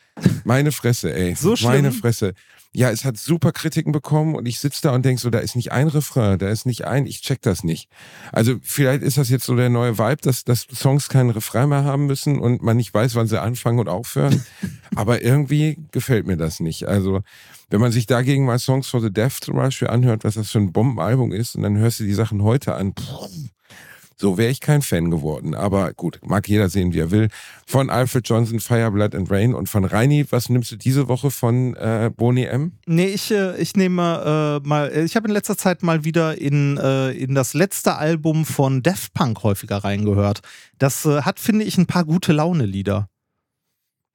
Meine Fresse, ey. So schlimm? Meine Fresse. Ja, es hat super Kritiken bekommen und ich sitze da und denk so, da ist nicht ein Refrain, da ist nicht ein, ich check das nicht. Also vielleicht ist das jetzt so der neue Vibe, dass, dass Songs keinen Refrain mehr haben müssen und man nicht weiß, wann sie anfangen und aufhören. [LAUGHS] Aber irgendwie gefällt mir das nicht. Also wenn man sich dagegen mal Songs for the Deaf zum Beispiel anhört, was das für ein Bombenalbum ist, und dann hörst du die Sachen heute an, pff, so wäre ich kein Fan geworden. Aber gut, mag jeder sehen, wie er will. Von Alfred Johnson, Fire, Blood and Rain und von Reini, was nimmst du diese Woche von äh, Boni M? Nee, ich, äh, ich nehme äh, mal, ich habe in letzter Zeit mal wieder in, äh, in das letzte Album von Daft Punk häufiger reingehört. Das äh, hat, finde ich, ein paar gute Laune-Lieder.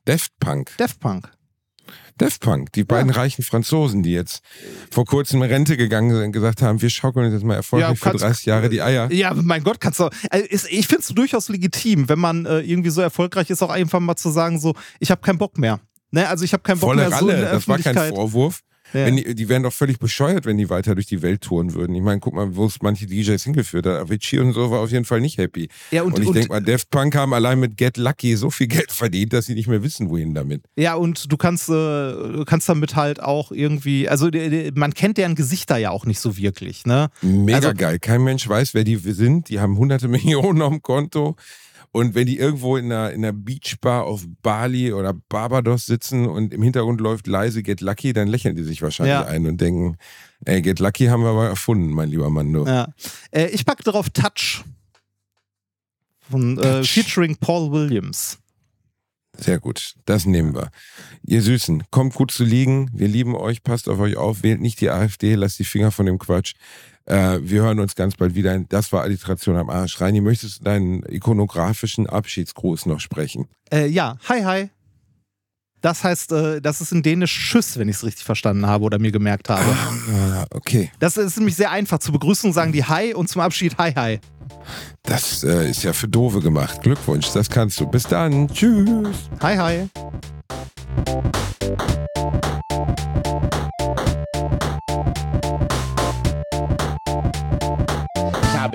Daft Punk. Daft Punk. Daft Punk, die beiden reichen Franzosen, die jetzt vor kurzem in Rente gegangen sind und gesagt haben, wir schaukeln uns jetzt mal erfolgreich Ja, für kannst- 30 Jahre die Eier. Ja, mein Gott, kannst du. Also ich finde es durchaus legitim, wenn man äh, irgendwie so erfolgreich ist, auch einfach mal zu sagen, so, ich habe keinen Bock mehr. Ne? Also ich habe keinen Bock Volle mehr so Ralle, der das war kein. Vorwurf. Ja. Wenn die, die wären doch völlig bescheuert, wenn die weiter durch die Welt touren würden. Ich meine, guck mal, wo es manche DJs hingeführt hat. Avicii und so war auf jeden Fall nicht happy. Ja, und- und, ich denke mal, Daft Punk haben allein mit Get Lucky so viel Geld verdient, dass sie nicht mehr wissen, wohin damit. Ja, und du kannst, äh, kannst damit halt auch irgendwie, also man kennt deren Gesichter ja auch nicht so wirklich, ne? Mega Also- geil. Kein Mensch weiß, wer die sind. Die haben hunderte [LAUGHS] Millionen auf dem Konto. Und wenn die irgendwo in einer, in einer Beachbar auf Bali oder Barbados sitzen und im Hintergrund läuft leise Get Lucky, dann lächeln die sich wahrscheinlich Ja. ein und denken, ey, Get Lucky haben wir aber erfunden, mein lieber Mando. Ja. Äh, ich packe darauf Touch. Von, äh, Touch. featuring Paul Williams. Sehr gut, das nehmen wir. Ihr Süßen, kommt gut zu liegen. Wir lieben euch, passt auf euch auf, wählt nicht die AfD, lasst die Finger von dem Quatsch. Äh, wir hören uns ganz bald wieder. Das war Alliteration am Arsch. Reini, möchtest du deinen ikonografischen Abschiedsgruß noch sprechen? Äh, ja, hi, hi. Das heißt, äh, das ist in Dänisch Tschüss, wenn ich es richtig verstanden habe oder mir gemerkt habe. Ah, okay. Das ist nämlich sehr einfach. Zur Begrüßung sagen die Hi und zum Abschied Hi, hi. Das äh, ist ja für Dove gemacht. Glückwunsch, das kannst du. Bis dann. Tschüss. Hi, hi.